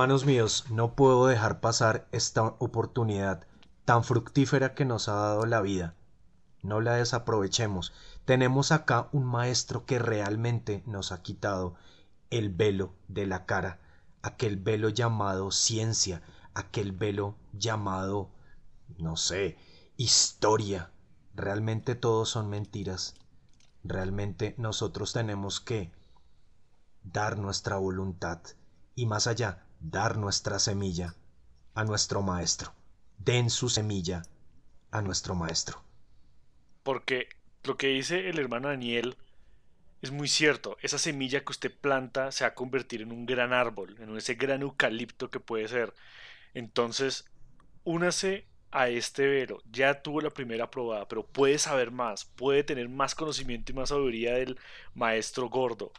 Hermanos míos, no puedo dejar pasar esta oportunidad tan fructífera que nos ha dado la vida. No la desaprovechemos. Tenemos acá un maestro que realmente nos ha quitado el velo de la cara, aquel velo llamado ciencia, aquel velo llamado, no sé, historia. Realmente todos son mentiras. Realmente nosotros tenemos que dar nuestra voluntad y más allá, dar nuestra semilla a nuestro maestro. Den su semilla a nuestro maestro. Porque lo que dice el hermano Daniel es muy cierto. Esa semilla que usted planta se va a convertir en un gran árbol, en ese gran eucalipto que puede ser. Entonces, únase a este velo. Ya tuvo la primera probada, pero puede saber más, puede tener más conocimiento y más sabiduría del maestro gordo.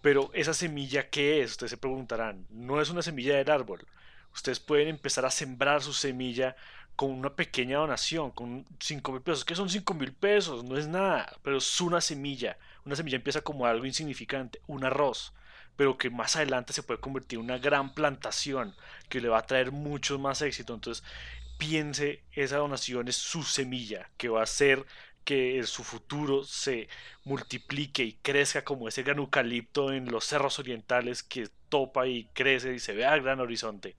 Pero esa semilla, ¿qué es? Ustedes se preguntarán. No es una semilla del árbol. Ustedes pueden empezar a sembrar su semilla con una pequeña donación, con 5 mil pesos. ¿Qué son 5 mil pesos? No es nada, pero es una semilla. Una semilla empieza como algo insignificante, un arroz, pero que más adelante se puede convertir en una gran plantación que le va a traer mucho más éxito. Entonces, piense, esa donación es su semilla, que va a hacer que su futuro se multiplique y crezca como ese gran eucalipto en los cerros orientales que topa y crece y se ve al gran horizonte.